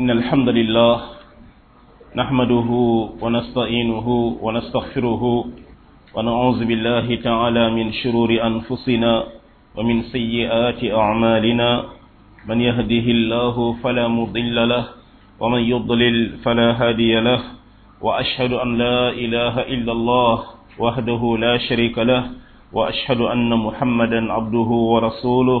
إن الحمد لله نحمده ونستعينه ونستغفره ونعوذ بالله تعالى من شرور أنفسنا ومن سيئات أعمالنا من يهده الله فلا مضل له ومن يضلل فلا هادي له وأشهد أن لا إله إلا الله وحده لا شريك له وأشهد أن محمدا عبده ورسوله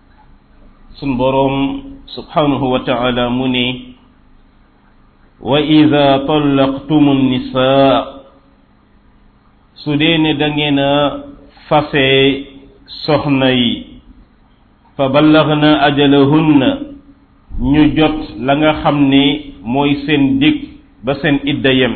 sun boroom subhanahu wa taala mu ne wa ida tallaqtumu nisaa su dee ne da ngeen a fase soxna yi fa ballagna ajalahunna ñu jot la nga xam ne mooy seen dig ba seen idda yem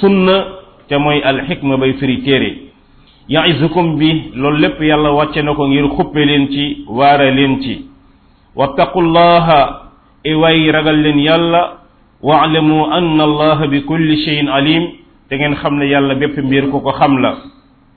sunna te mooy alxikma bay firi téere yaisukum bi loolu lépp yàlla wàcce na ko ngir xuppe leen ci waare leen ci wattaqullaha iwaay ragal leen yàlla waalamu anna allaha bi kulli cheyin alim te ngeen xam ne yàlla bépp mbir ku ko xam la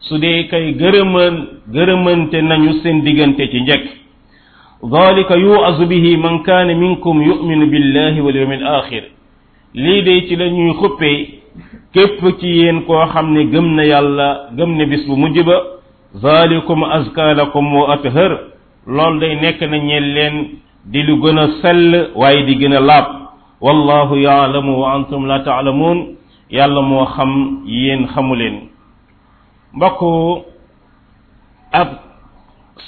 su dee kay gërëman gërëmante nañu seen diggante ci njëkk dalika yuazu bihi man kaane minkum yuminu billahi wal yawmi al axir lii de ci la ñuy xuppee képp ci yéen koo xam ne gëm na yàlla gëm ne bis bu mujj ba zalikum azka lakum wa athar loolu day nekk na ñeel leen di lu gën a sell waaye di gën a laab wallahu yaalamu wa antum la taalamuun yàlla moo xam yéen xamu leen mbokk ab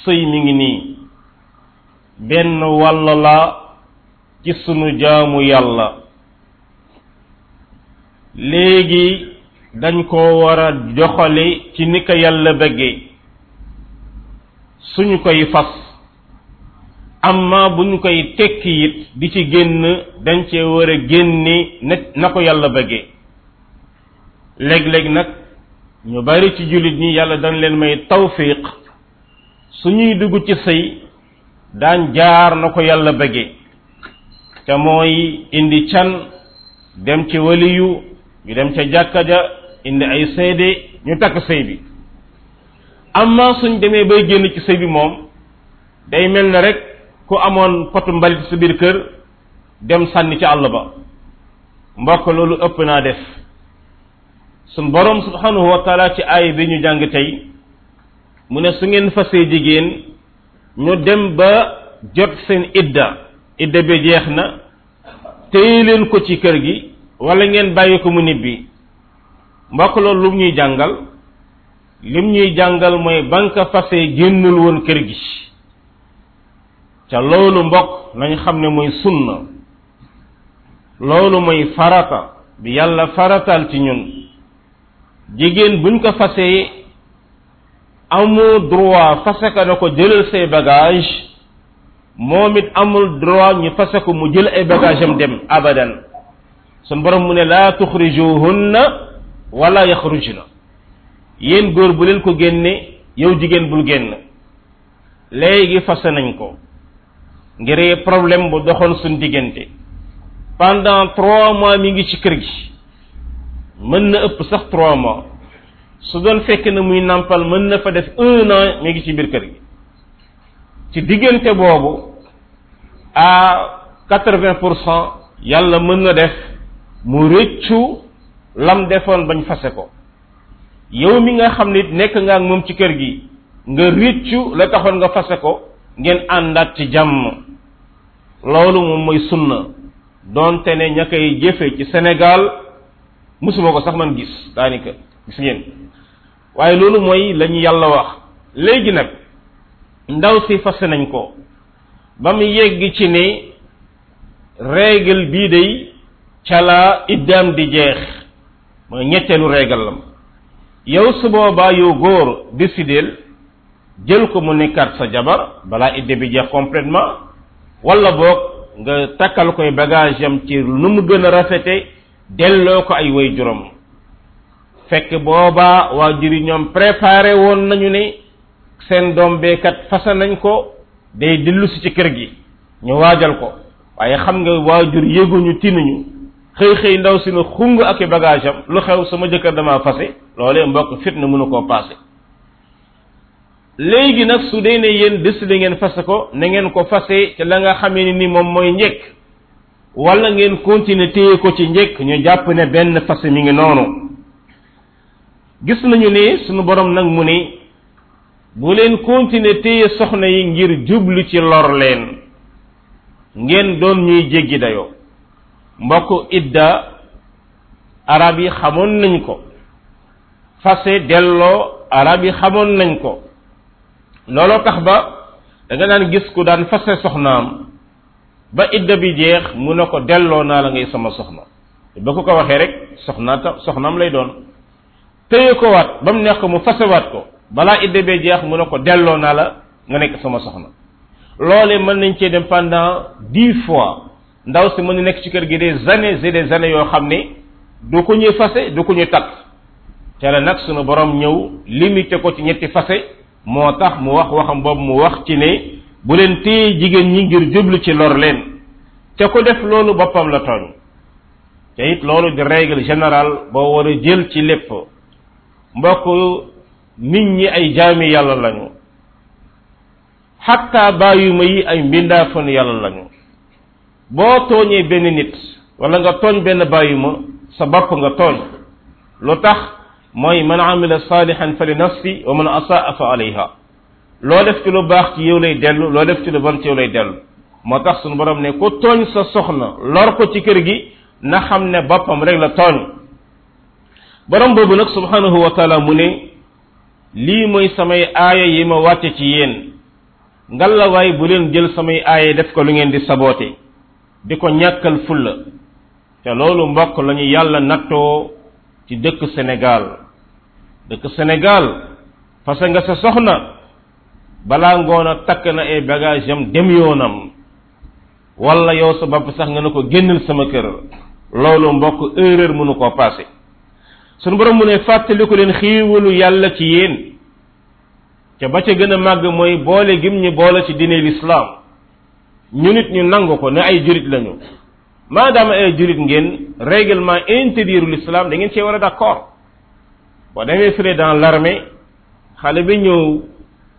sëy mi ngi nii benn wàll la ci sunu jaamu yàlla léegi dañ ko war a joxale ci ni ko yàlla bëggee suñu koy fas amma bu ñu koy tekki it di ci génn dañ cee war a génne na na ko yàlla bëggee léeg-léeg nag ñu bari ci jullit ñi yàlla dañ leen may tawfiq su ñuy dugg ci sëy daan jaar na ko yàlla bëggee te mooy indi can dem ci waliyu ñu dem ca jàkka ja indi ay seede ñu takk sëy bi amma suñ demee bay génn ci sëy bi moom day mel ne rek ku amoon potu mbalit sa biir kër dem sànni ci àll ba mbokk loolu ëpp naa def sun borom subhanahu wa taala ci aay bi ñu jàng tey mu ne su ngeen fasee jigéen ñu dem ba jot seen idda idda bi jeex na téye leen ko ci kër gi wala ngeen bàyyi ko mu nibbi mbokk loolu lu ñuy jàngal lim ñuy jàngal mooy banka fase génnul woon kër gi ca loolu mbokk nañ xam ne mooy sunna loolu mooy farata bi yàlla faratal ci ñun jigéen buñ ko fasee amu droit fase ka na ko jëlal say bagage moom it amul droit ñu fase ko mu jël ay bagage am dem abadan sun borom mu ne laa tuxrijuhunna wala yaxrujna yéen góor bu leen ko génne yow jigéen bul génn léegi fase nañ ko ngir problème bu doxoon suñ diggante pendant trois mois mi ngi ci kër gi mën na ëpp sax trois mois su doon fekk na muy nàmpal mën na fa def un an mi ngi ci biir kër gi ci diggante boobu à quatre vingt pour cent yàlla mën na def mu rëccu lam defoon bañ fase ko yow mi nga xam nit nekk nga ak moom ci kër gi nga riccu la taxoon nga fase ko ngeen àndaat ci jàmm loolu moom mooy sunna donte ne ña koy jëfe ci Sénégal musuma ko sax man gis daanaka gis ngeen waaye loolu mooy la ñu yàlla wax léegi nag ndaw si fase nañ ko ba mu yegg ci ne règle bii day ca la iddaam di jeex mooy ñetteelu régalam yow su boobaa yow góor décideel jël ko mu nekkaat sa jabar balaa idée bi jeex complètement wala boog nga takkal koy bagage am ci nu mu gën a rafete delloo ko ay way juróom fekk boobaa waa juri ñoom préparé woon nañu ne seen doom beekat fasa nañ ko day dellusi ci kër gi ñu waajal ko waaye xam nga waajur yëguñu tinuñu xëy xëy ndaw si ne xung ak i bagage am lu xew sama jëkkër damaa fase loolee mbokk fitna mënu koo passé léegi nag su dee ne yéen décidé ngeen fase ko na ngeen ko fase ci la nga xamee ni ni moom mooy njëkk wala ngeen continuer téye ko ci njëkk ñu jàpp ne benn fase mi ngi noonu gis nañu ne sunu borom nag mu ne bu leen continuer téye soxna yi ngir jublu ci lor leen ngeen doon ñuy jéggi dayoo mbokk idda arab yi xamoon nañ ko fase delloo arab yi xamoon nañ ko looloo tax ba da nga daan gis ku daan fase soxnaam ba idda bi jeex mu ne ko delloo naa la ngay sama soxna ba ko ko waxee rek soxna ta soxnaam lay doon téye ko waat ba mu neex ko mu fasewaat ko balaa idda bee jeex mu ne ko delloo naa la nga nekk sama soxna loole mën nañ cee dem pendant dix fois ndaw si mën na nekk ci kër gi des années et des années yoo xam ne du ko ñuy fase du ko ñuy takk te la nag sunu borom ñëw limité ko ci ñetti fase moo tax mu wax waxam boobu mu wax ci ne bu leen téye jigéen ñi ngir jublu ci lor leen te ku def loolu boppam la tooñ te it loolu di règle générale boo war a jël ci lépp mbokk nit ñi ay jaami yàlla lañu xatta bàyyuma yi ay mbindaafon yàlla lañu boo tooñee benn nit wala nga tooñ benn bàyyi ma sa bopp nga tooñ lu tax mooy man amila salihan fa li nafsi wa man asaa fa alayha loo def ci lu baax ci yow lay dellu loo def ci lu bon ci yow lay dellu moo tax sunu borom ne ku tooñ sa soxna lor ko ci kër gi na xam ne boppam rek la tooñ borom boobu nag subhanahu wa taala mu ne lii mooy samay aaya yi ma wàcce ci yéen ngalla waay bu leen jël samay aaye def ko lu ngeen di saboote di ko ñàkkal fulla te loolu mbokk la ñu yàlla nattoo ci dëkk Sénégal dëkk Sénégal fase nga sa soxna balaa ngoon a takk na ay bagage am dem yoonam wala yow sa bopp sax nga ne ko génnal sama kër loolu mbokk erreur mënu koo passé sunu borom mu ne fàttaliku leen xiiwalu yàlla ci yéen te ba ca gën a màgg mooy boole gim ñu boole ci diine lislaam ñu nit ñu nangu ko ne ay jurit lañu maadaama ay jurit ngeen règlement intérieur l'islam da ngeen cee war a d'accord boo demee fële dans l'armée xale bi ñëw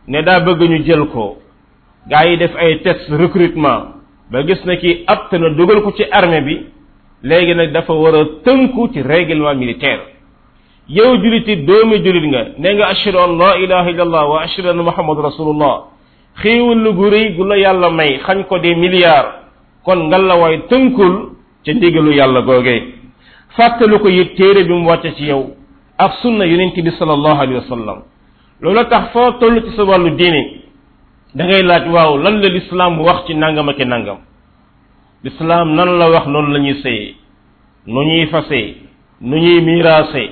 ne daa bëgg ñu jël ko gaa yi def ay test recrutement ba gis na kii apte na dugal ko ci armée bi léegi nag dafa war a tënku ci règlement militaire yow juliti doomi julit nga ne nga ashhadu an la ilaha illallah wa ashhadu anna muhammad rasulullah xéewal lu gu rëy gu la yàlla may xañ ko des milliards kon ngal la waay tënkul ca ndigalu yàlla googee fàttalu ko it téere bi mu wàcce ci yow ak sunna yonent bi sallallahu alayhi wa sallam loolu tax foo toll ci sa wàllu diine da ngay laaj waaw lan la lislaam wax ci nangam ak nangam lislaam nan la wax noonu la ñuy sëyee nu ñuy fase nu ñuy miraase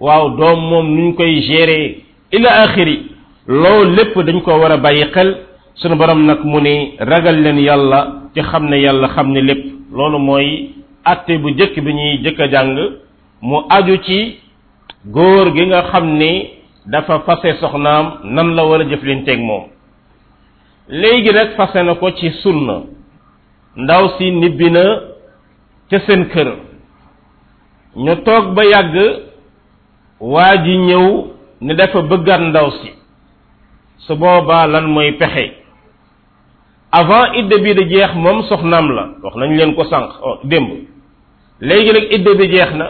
waaw doom moom nuñ koy gérer ila axiri loolu lépp dañ ko war a bàyyi xel sunu borom nag mu ni ragal leen yàlla ci xam ne yàlla xam ne lépp loolu mooy atte bu jëkk bi ñuy jëkk a jàng mu aju ci góor gi nga xam ni dafa fase soxnaam nan la war a jëflanteeg moom léegi nag fase na ko ci sunna ndaw si nibbi na ca seen kër ñu toog ba yàgg waa ji ñëw ne dafa bëggaat ndaw si su boobaa lan mooy pexe avant idda bi di jeex moom soxnaam la wax nañ leen ko sànq démb léegi nag idda bi jeex na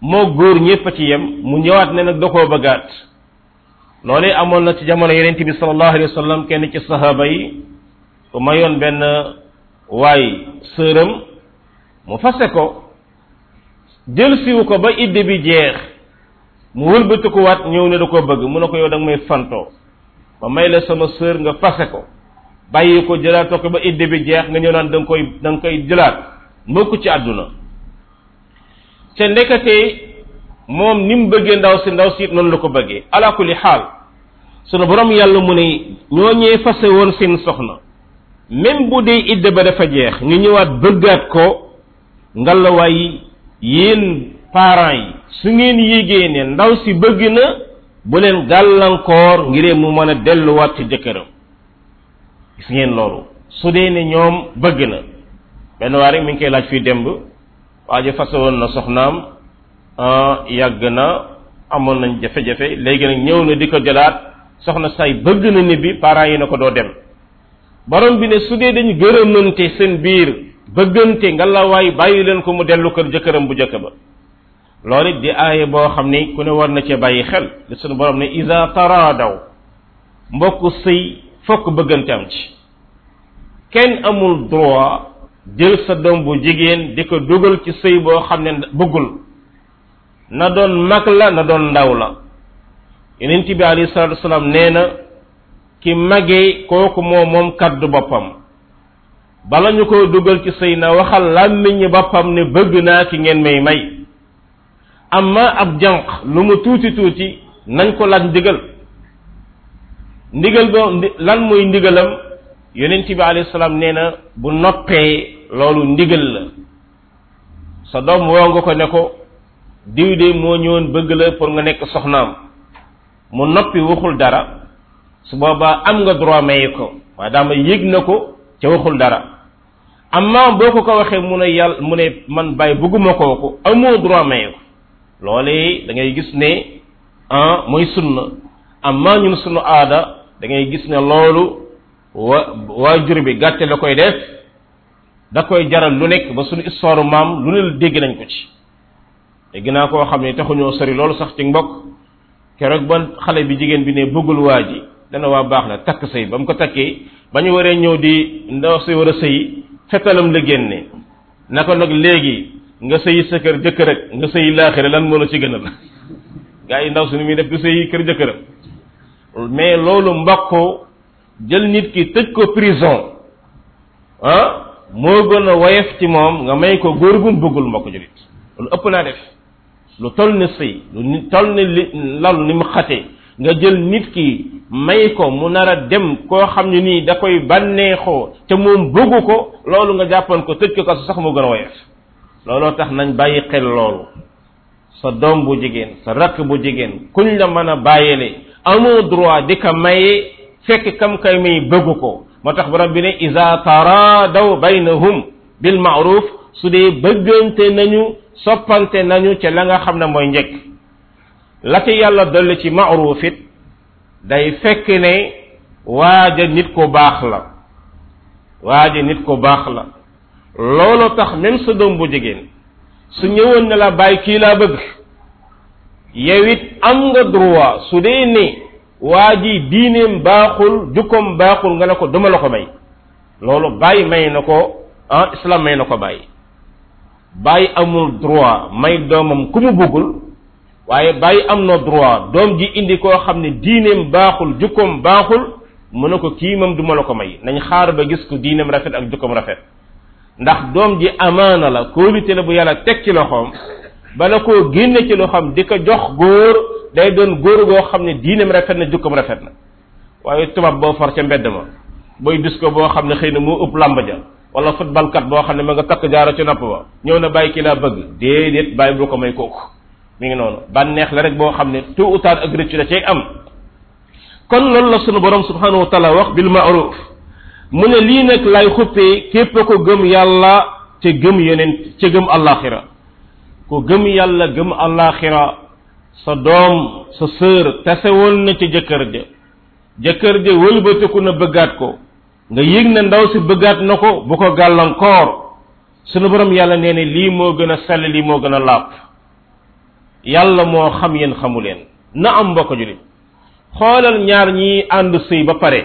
moo góor ñépp a ci yem mu ñëwaat ne nag da koo bëggaat loolee amoon na ci jamono yonent bi sallallahu alayhi wa sallam kenn ci sahaaba yi ku mayoon benn waay sëram mu fase ko jël siwu ko ba idde bi jeex mu wëlbatikuwaat ñëw ne da koo bëgg mu ne ko yow da nga may fantoo ma may la sama sœur nga fase ko bàyyi ko jëlaatoo ko ba idde bi jeex nga ñëw naan da nga koy da nga koy jëlaat mukk ci àdduna te ndekete moom ni mu bëggee ndaw si ndaw si it noonu la ko bëggee ala kulli xaal sunu borom yàlla mu ne ñooñee fase woon seen soxna même bu dee idda ba dafa jeex ñu ñëwaat bëggaat ko ngalawaay yéen parents yi su ngeen yégee ne ndaw si bëgg na bu leen gàllankoor ngiree mu mën a delluwaat ci jëkkëram gis ngeen loolu su dee ne ñoom bëgg na benn waa rek mi ngi koy laaj fii démb waa ji fase woon na soxnaam yàgg na amoon nañ jafe-jafe léegi nag ñëw na di ko jëlaat soxna say bëgg na ni bi parents yi na ko doo dem borom bi ne su dee dañ gërëmante seen biir bëggante nga la waay bàyyi leen ko mu dellu kër jëkkëram bu jëkk ba loolu it di aaye boo xam ni ku ne war na cee bàyyi xel di sunu borom ne isa taraadaw mbokk sëy fokk bëggante am ci kenn amul droit jël sa doom bu jigéen di ko dugal ci sëy boo xam ne bëggul na doon mag la na doon ndaw la yonent bi alayhi salaatu wasalaam nee na ki magee kooku moo moom kaddu boppam bala ñu ko dugal ci sëy na waxal làmmiñu boppam ne bëgg naa ki ngeen may may amma ab jànq lu mu tuuti tuuti nañ ko laaj ndigal ndigal ba lan mooy ndigalam yonent bi alayhi salaam nee na bu noppee loolu ndigal la sa doom woo nga ko ne ko diw de moo ñëwoon bëgg la pour nga nekk soxnaam mu noppi waxul dara su boobaa am nga droit maye ko maadaama yëg na ko ca waxul dara amma boo ko ko waxee mu ne yàlla mu ne man bàyyi bëgguma kooku amoo droit maye ko loolee da ngay gis ne ah mooy sunna amma ñun sunu aada da ngay gis ne loolu wa waajur bi gàtte la koy def da koy jaral lu nekk ba suñu histoire maam lu ne la dégg nañ ko ci dégg naa koo xam ne taxuñoo sori loolu sax ci mbokk keroog ba xale bi jigéen bi ne bëggul waa ji dana waa baax na takk sëy ba mu ko takkee ba ñu waree ñëw di ndaw si war a sëy fetalam la génne na ko nag léegi nga sëyi sa kër jëkkër ak nga sëyi laaxira lan moo la ci gënal gaa yi ndaw si ni muy def du sëyi kër jëkkëram mais loolu mbokk jël nit ki tëj ko prison ah moo gën a woyof ci moom nga may ko góor gum bëggul mbokk julit loolu ëpp naa def lu toll ni sëy lu ni- toll ni li lalu ni mu xate nga jël nit ki may ko mu nar a dem koo xam ne nii da koy bànneexoo te moom bëggu ko loolu nga jàppoon ko tëj ko kaso sax moo gën a woyof looloo tax nañ bàyyi xel loolu sa doom bu jigéen sa rakk bu jigéen kuñ la mën a bàyyile amoo droit di ko maye fekk kam kay may bëggu ko moo tax borom bi ne isa taradaw baynahum bil maaruf su dee bëggante nañu soppante nañu ca la nga xam ne mooy njëkk la ci yàlla dolli ci maaruf it day fekk ne waaja nit ko baax la waaja nit ko baax la loolu tax même sa doom bu jigéen su ñëwoon ne la bàyyi kii laa bëgg yow it am nga droit su dee ne waa ji diineem baaxul jukkoom baaxul nga ne ko duma la ko may loolu bàyyi may na ko ah islam may na ko bàyyi bàyyi amul droit may doomam ku mu bëggul waaye bàyyi am na droit doom ji indi koo xam ne diineem baaxul jukkoom baaxul mu ne ko kii moom duma la ko may nañ xaar ba gis ko diineem rafet ak jukkoom rafet ndax doom ji amaana la kóolute la bu yàlla teg ci loxoom bala koo génne ci loxoom di ko jox góor day doon góor goo xam ne diineem rafet na jukkoom rafet na waaye tubaab boo far ca mbedd ma booy disco boo xam ne xëy na moo ëpp làmb ja wala football kat boo xam ne ma nga takk jaaro ci nopp ba ñëw na bàyyi kii laa bëgg déedéet bàyyi bu ko may kooku mi ngi noonu bànneex la rek boo xam ne tôt ou tard ak rëcc da cay am kon loolu la sunu borom subhanahu wa taala wax bil maaruf mu ne lii nag lay xuppee képp ko gëm yàlla te gëm yeneen te gëm àllaaxira ko gëm yàlla gëm àllaaxira sa doom sa sœur tase woon na ci jëkkër ja jëkkër ja wëlbatiku na bëggaat ko nga yëg na ndaw si bëggaat na ko bu ko gàllankoor sunu borom yàlla nee ne lii moo gën a sell lii moo gën a laab yàlla moo xam yéen xamu leen na am mbokk julit xoolal ñaar ñi ànd sëy ba pare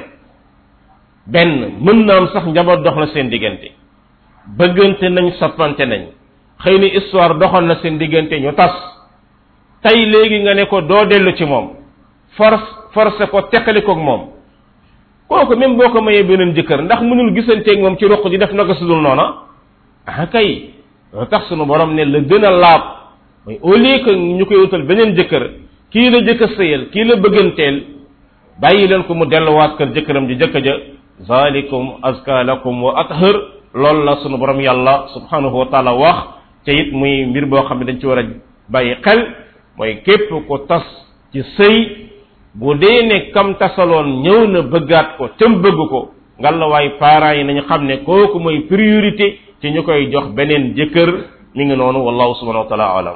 benn mën na am sax njaboot dox na seen diggante bëggante nañ soppante nañ xëy na histoire doxal na seen diggante ñu tas tey léegi nga ne ko doo dellu ci moom force forcé ko teqali koog moom kooku même boo ko mayee beneen jëkkër ndax mënul gisanteeg moom ci ruq di def naka sudul noona ah kay loolu tax sunu borom ne la gën a laab mooy au lieu que ñu koy wutal beneen jëkkër kii la jëkk a sëyal kii la bëgganteel bàyyi leen ko mu delluwaat kër jëkkëram ji jëkk ja zalikum azka lakum wa athar loolu la sunu borom yàlla subhanahu wa taala wax te it muy mbir boo xam ne dañ ci war a bàyyi xel mooy képp ko tas ci sëy bu dee ne kam tasaloon ñëw na bëggaat ko tëm bëgg ko ngallaawaay parents yi nañu xam ne kooku mooy priorité ci ñu koy jox beneen jëkkër mi ngi noonu wallahu subhanahu wa taala alam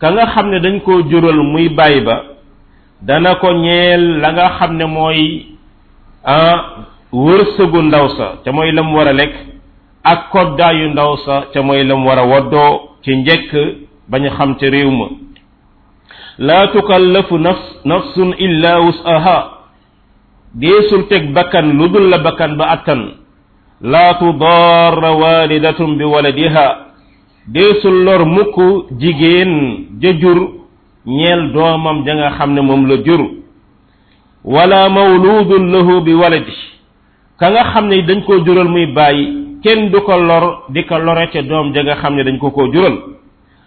ka nga xam ne dañ koo jural muy baay ba dana ko ñeel la nga xam ne mooy ah wërsëgu ndaw sa te mooy lam war a lekk ak koddaayu ndaw sa te mooy lam war a woddoo ci njëkk bañ xam ca réew ma laa tukallafu nafs nafsun illa wusaha deesul teg bakkan lu dul la bakkan ba attan laa tudaarra waalidatun bi waladiha deesul lor mukk jigéen ja jur ñeel doomam ja nga xam ne moom la jur wala mawludun lahu bi waladi ka nga xam ne dañ koo jural muy bàyyi kenn du ko lor di ko lore ca doom ja nga xam ne dañ ko koo jural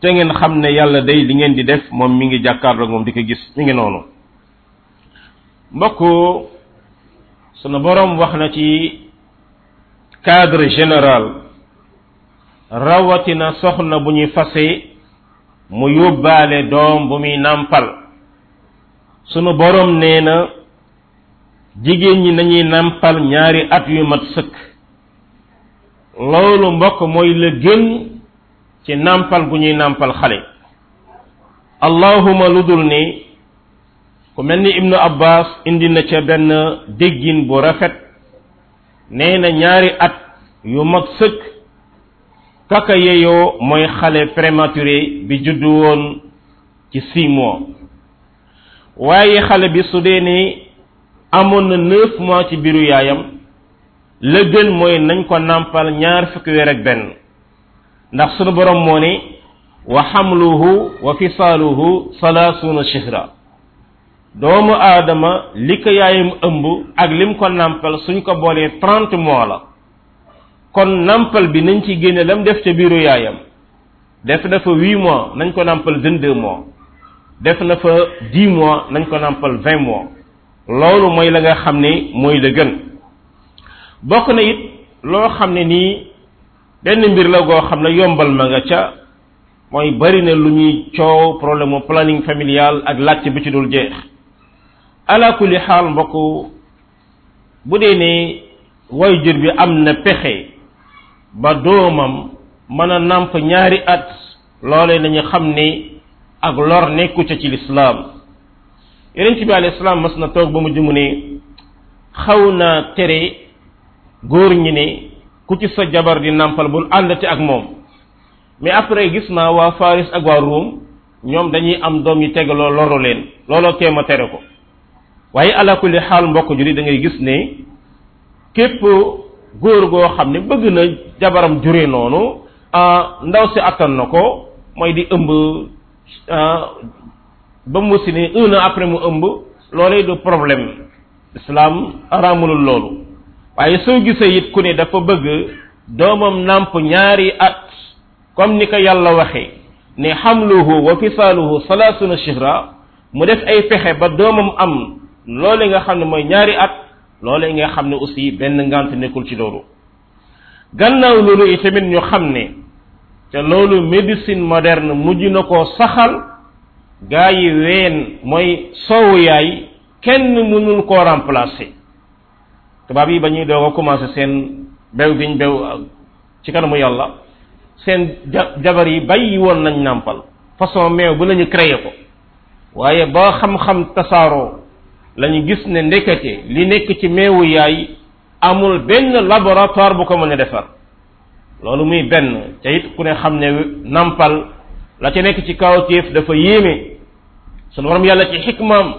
te ngeen xam ne yàlla day li ngeen di def moom mi ngi jàkkaarloog moom di ko gis mi ngi noonu mbokk sunu borom wax na ci cadre général rawatina soxna bu ñuy fase mu yóbbaale doom bu muy nàmpal sunu borom nee na jigéen ñi nañuy nàmpal ñaari at yu mat sëkk loolu mbokk mooy la gën ci nàmpal gu ñuy nàmpal xale allahuma lu dul ni ku mel ni ibnu abbas indi na ca benn déggin bu rafet nee na ñaari at yu mag sëkk kaka yeyoo mooy xale prématuré bi juddu woon ci six mois waaye xale bi su dee ni amoon na neuf mois ci biiru yaayam la gën mooy nañ ko nàmpal ñaar fukki weer ak benn ndax sunu borom moo ne wa xamluhu wa fisaaluhu salaasuuna shihra doomu aadama li ko yaayam ëmb ak lim ko nàmpal suñ ko boolee trente mois la kon nàmpal bi nañ ci génne lam def ca biiru yaayam def na fa huit mois nañ ko nàmpal vingt deux mois def na fa dix mois nañ ko nàmpal vingt mois loolu mooy la nga xam ne mooy la gën bokk na it loo xam ne nii benn mbir la goo xam ne yombal ma nga ca mooy bari na lu ñuy coow problème mu planning familial ak laajte bi ci dul jeex ala kulli xaal mbokk bu dee ne waajur bi am na pexe ba doomam mën a nàmp ñaari at loolee nañu xam ne ak lor nekku ca ci lislaam yonent bi alayhi salaam mas na toog ba mu jumu ne xaw naa tere góor ñi ne ku ci sa jabar di nàmpal bul àndati ak moom mais après gis naa waa Faris ak waa Ruum ñoom dañuy am doom yi tegaloo loru leen looloo tee ma tere ko waaye ala kulli xaal mbokk juri da ngay gis ne képp góor goo xam ne bëgg na jabaram jure noonu ndaw si attan na ko mooy di ëmb ba mu si ne un an après mu ëmb loolee du problème islaam araamulul loolu waaye soo gisee it ku ne dafa bëgg doomam nàmp ñaari at comme ni ko yàlla waxee ne xamluhu wa fisaaluhu salaasuna shihra mu def ay pexe ba doomam am loole nga xam ne mooy ñaari at loole nga xam ne aussi benn ngant nekkul ci loolu gannaaw loolu itamit ñu xam ne te loolu médecine moderne mujj na koo saxal gaa yi ween mooy soowu yaay kenn mënul koo remplacer tubaab yi ba ñuy doog a commencé seen bew biñ bew ci kanamu yàlla seen ja jabar yi bàyyi woon nañ nàmpal façon meew bu nañu créé ko waaye ba xam-xam tasaaroo lañu gis ne ndekete li nekk ci meewu yaay amul benn laboratoire bu ko mën a defar loolu muy benn te it ku ne xam ne nampal la ca nekk ci kawtéef dafa yéeme sunu borom yàlla ci xikmaam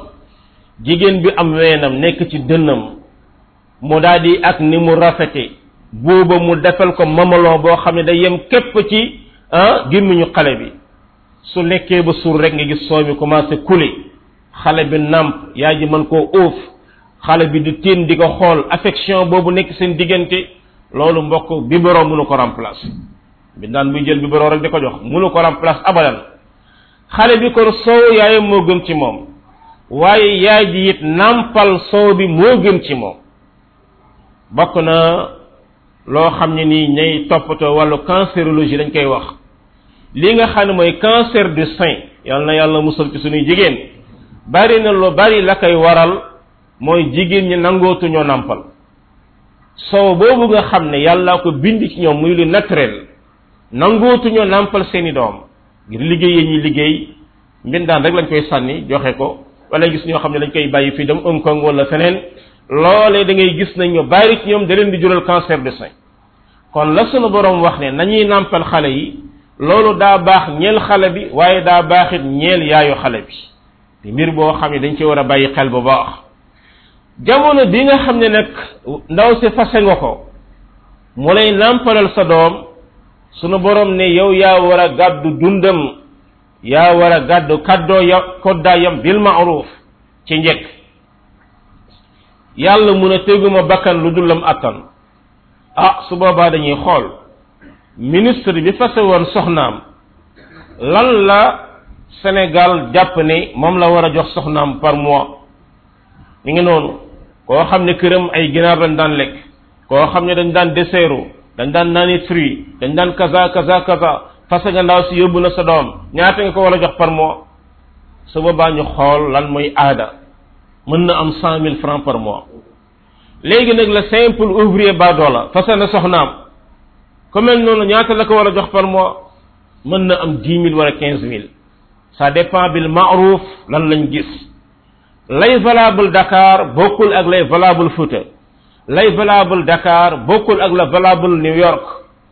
jigéen bi am weenam nekk ci dënnam mu daal di ak ni mu rafete booba mu defal ko mamalon boo xam ne day yem képp ci ah gémmiñu xale bi su lekkee ba suur rek nga gis sooy mi commencé couler xale bi nàmp yaay ji mën koo óof xale bi di tiin di ko xool affection boobu nekk seen diggante loolu mbokk biberon mënu ko remplacer mbindaan buy jël biberon rek di ko jox mënu ko remplacer abadan xale bi kon soow yaayam moo gën ci moom waaye yaay ji it nàmpal soow bi moo gën ci moom bokk na loo xam ne nii ñay toppatoo wàllu cancérologie dañ koy wax li nga xam ne mooy cancer du sein yal na yàlla musal ci suñuy jigéen bari na lu bari la koy waral mooy jigéen ñi nangootuñoo nàmpal soow boobu nga xam ne yàllaa ko bind ci ñoom muy lu naturel nangootuñoo nàmpal seeni doom ngir liggéey yi ñuy liggéey mbindaan rek lañ koy sànni joxe ko wala gis ñoo xam ne dañ koy bàyyi fii dem Hong Kong wala feneen loolee da ngay gis nañ ñu bari ci ñoom da leen di jural cancer de sein kon la sunu borom wax ne nañuy nàmpal xale yi loolu daa baax ñeel xale bi waaye daa baaxit ñeel yaayu xale bi di mbir boo xam ne dañ ci war a bàyyi xel bu baax jamono bi nga xam ne nag ndaw si fase nga ko mu lay nàmpalal sa doom sunu borom ne yow yaa war a gàddu dundam yaa war a gàddu kaddoo ya koddaayam bil maaruf ci njëkk yàlla mun a teguma bakkan lu dul lam attan ah su boobaa dañuy xool ministre bi fase woon soxnaam lan la Sénégal jàpp ne moom la war a jox soxnaam par mois mi ngi noonu koo xam ne këram ay ginaar lañ daan lekk koo xam ne dañ daan deseeru dañ daan naani fruit dañ daan kaza kaza kaza fase nga ndaw si yóbbu na sa doom ñaata nga ko war a jox par mois su boobaa ñu xool lan mooy aada mën na am cent mille francs par mois léegi nag la simple ouvrier ba doola fase na soxnaam ku mel noonu ñaata la ko war a jox par mois mën na am dix mille wala quinze mille ça dépend bil maaruf lan lañ gis lay valable Dakar bokkul ak lay valable Fouta lay valable Dakar bokkul ak la valable New York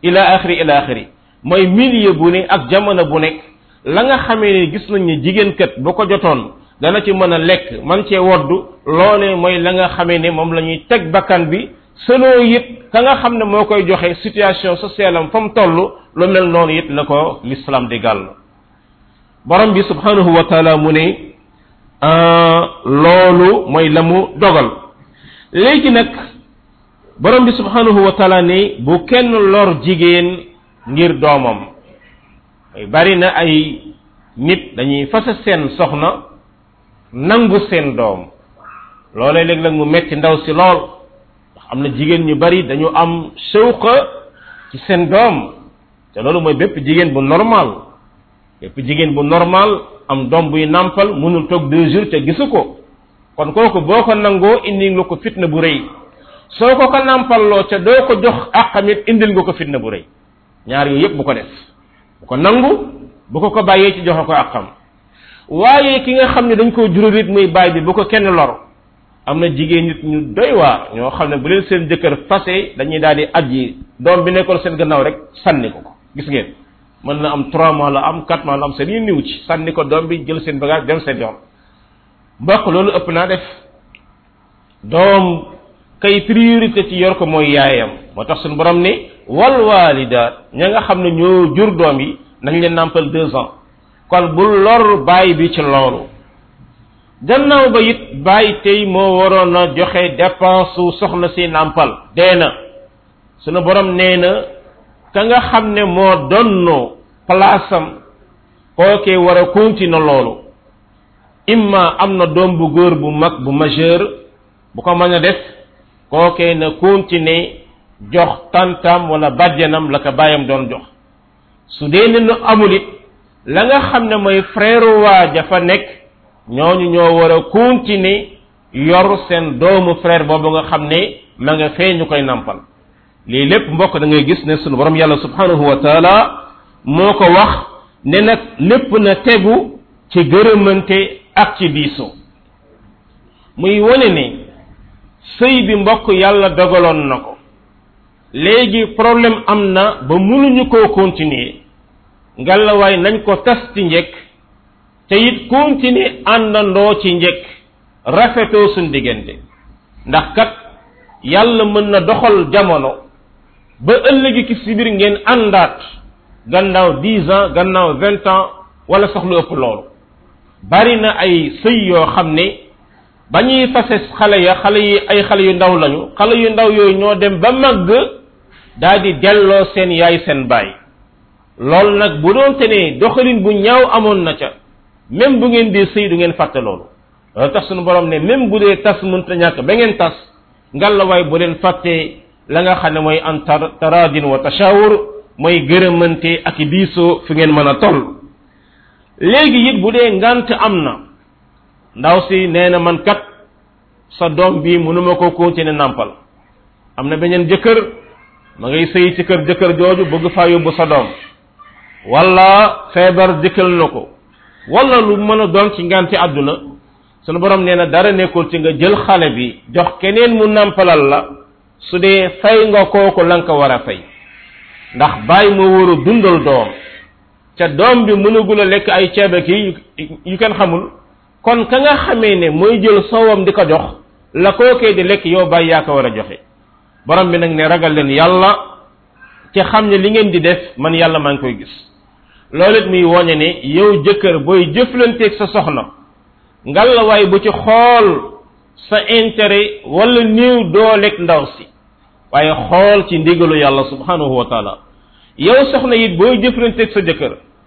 ila axiri ila axiri mooy milieu bu ne ak jamono bu nekk la nga xamee ne gis nañ ne jigéen kat bu ko jotoon dana ci mën a lekk man cee woddu loolee mooy la nga xamee ne moom la ñuy teg bakkan bi selon it ka nga xam ne moo koy joxe situation sociale am fa mu toll lu mel noonu it la ko l'islam di gàll borom bi subhanahu wa taala mu ne loolu mooy la mu dogal léegi nag borom bi subhanahu wa taala ne bu kenn lor jigéen ngir doomam ay bari na ay nit dañuy fase seen soxna nangu seen doom loolee léeg-léeg mu metti ndaw si lool ndax am na jigéen ñu bari dañu am shawqa ci seen doom te loolu mooy bépp jigéen bu normal bépp jigéen bu normal am doom buy nàmpal mënul toog deux jours te gisu ko kon kooku boo ko nangoo indi nga ko fitna bu rëy soo ko ko nàmpalloo ca doo ko jox àqam it indil nga ko fitna bu rëy ñaar yooyu yëpp bu ko def bu ko nangu bu ko ko bàyyee ci joxe ko àqam waaye ki nga xam ne dañ koo jural it muy baay bi bu ko kenn lor am na jigéen nit ñu doy waar ñoo xam ne bu leen seen jëkkër fase dañuy daal di aji doom bi nekkoon seen gannaaw rek sànni ko ko gis ngeen mën na am trois mois la am quatre mois la am seen yu niw ci sànni ko doom bi jël seen bagage dem seen yoon mbokk loolu ëpp naa def doom kay priorité ci yor ko mooy yaayam moo tax suñu borom ne wal waalidaat ña nga xam ne ñoo jur doom yi nañ leen nàmpal deux ans kon bu lor baay bi ci loolu gannaaw ba it baay tey moo waroon a joxe dépense su soxna si nàmpal dee na sunu borom nee na ka nga xam ne moo donnoo palaasam kookee war a continuer loolu imma am na doom bu góor bu mag bu majeur bu ko mën a def kookee na continuer jox tantam wala bàjjanam la ko bàyyam doon jox su dee ne nu amul it la nga xam ne mooy frère waa ja fa nekk ñooñu ñoo war a continuer yor seen doomu frère boobu nga xam ne ma nga fee ñu koy nàmpal lii lépp mbokk da ngay gis ne sunu borom yàlla subhanahu wa taala moo ko wax ne nag lépp na tegu ci gërëmante ak ci diisoo muy wone ne sëy bi mbokk yàlla dogaloon na ko léegi problème am na ba mënuñu koo continuer ngalawaay nañ ko tas ci njëkk te it continuer àndandoo ci njëkk rafetoo suñ diggante ndax kat yàlla mën na doxal jamono ba ëllëgi ki si biir ngeen àndaat gannaaw dix ans gannaaw vingt ans wala sax lu ëpp loolu bari na ay sëy yoo xam ne ba ñuy fase xale ya xale yi ay xale yu ndaw lañu xale yu ndaw yooyu ñoo dem ba màgg daal di delloo seen yaay seen baay loolu nag bu doon te ne doxalin bu ñaaw amoon na ca même bu ngeen dee sëy du ngeen fàtte loolu loolu tax suñu borom ne même bu dee tas mënta ñàkk ba ngeen tas ngalla waay bu leen fàttee la nga xam ne mooy an taradin wa tashawur mooy gërëmante ak diisoo fi ngeen mën a toll léegi it bu dee ngant am na ndaw si nee na man kat sa doom bii mënuma ko continuer nàmpal am na beneen jëkkër ma ngay sëy ci kër jëkkër jooju bëgg faa yóbbu sa doom wala feebar dikkal na ko wala lu mën a doon ci nganti àdduna sunu borom nee na dara nekkul ci nga jël xale bi jox keneen mu nàmpalal la su dee fay nga kooku la nga ko war a fay ndax bàyyi moo war a dundal doom ca doom bi mënagul a lekk ay ceeb ak yi yu kenn xamul kon ka nga xamee ne mooy jël soowam di ko jox la kookee di lekk yow bàyyi yaa ko war a joxe borom bi nag ne ragal leen yàlla ci xam ne li ngeen di def man yàlla maa ngi koy gis loolu it muy woñe ne yow jëkkër booy jëflanteeg sa soxna ngal la waay bu ci xool sa intérêt wala néew dooleeg ndaw si waaye xool ci ndigalu yàlla subhanahu wa taala yow soxna it booy jëflanteeg sa jëkkër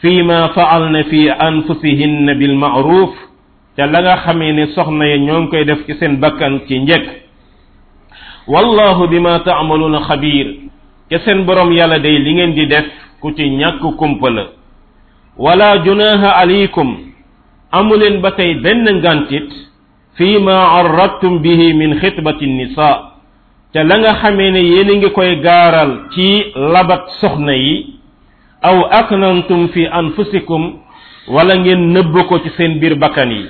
fii ma faal na fi anfusihinna bil maaruf te la nga xamee ne soxna ya ñoo ngi koy def ci seen bakkan ci njëkk wallahu bima taamaluuna xabiir te seen borom yàlla day li ngeen di def ku ci ñàkk kumpa la wala junaha alaykum amuleen ba tey benn ngantit fii ma arradtum bihi min xitbati nisa te la nga xamee ne yéen a ngi koy gaaral ci labat soxna yi aw aknantum fi anfusikum wala ngeen nëbb ko ci seen biir bakkan yi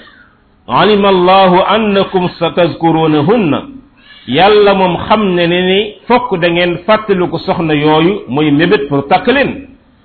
alima allahu annakum satazkurunahunna yàlla moom xam ne ne ni fokk da ngeen fàttaliku soxna yooyu muy mébét pour takk leen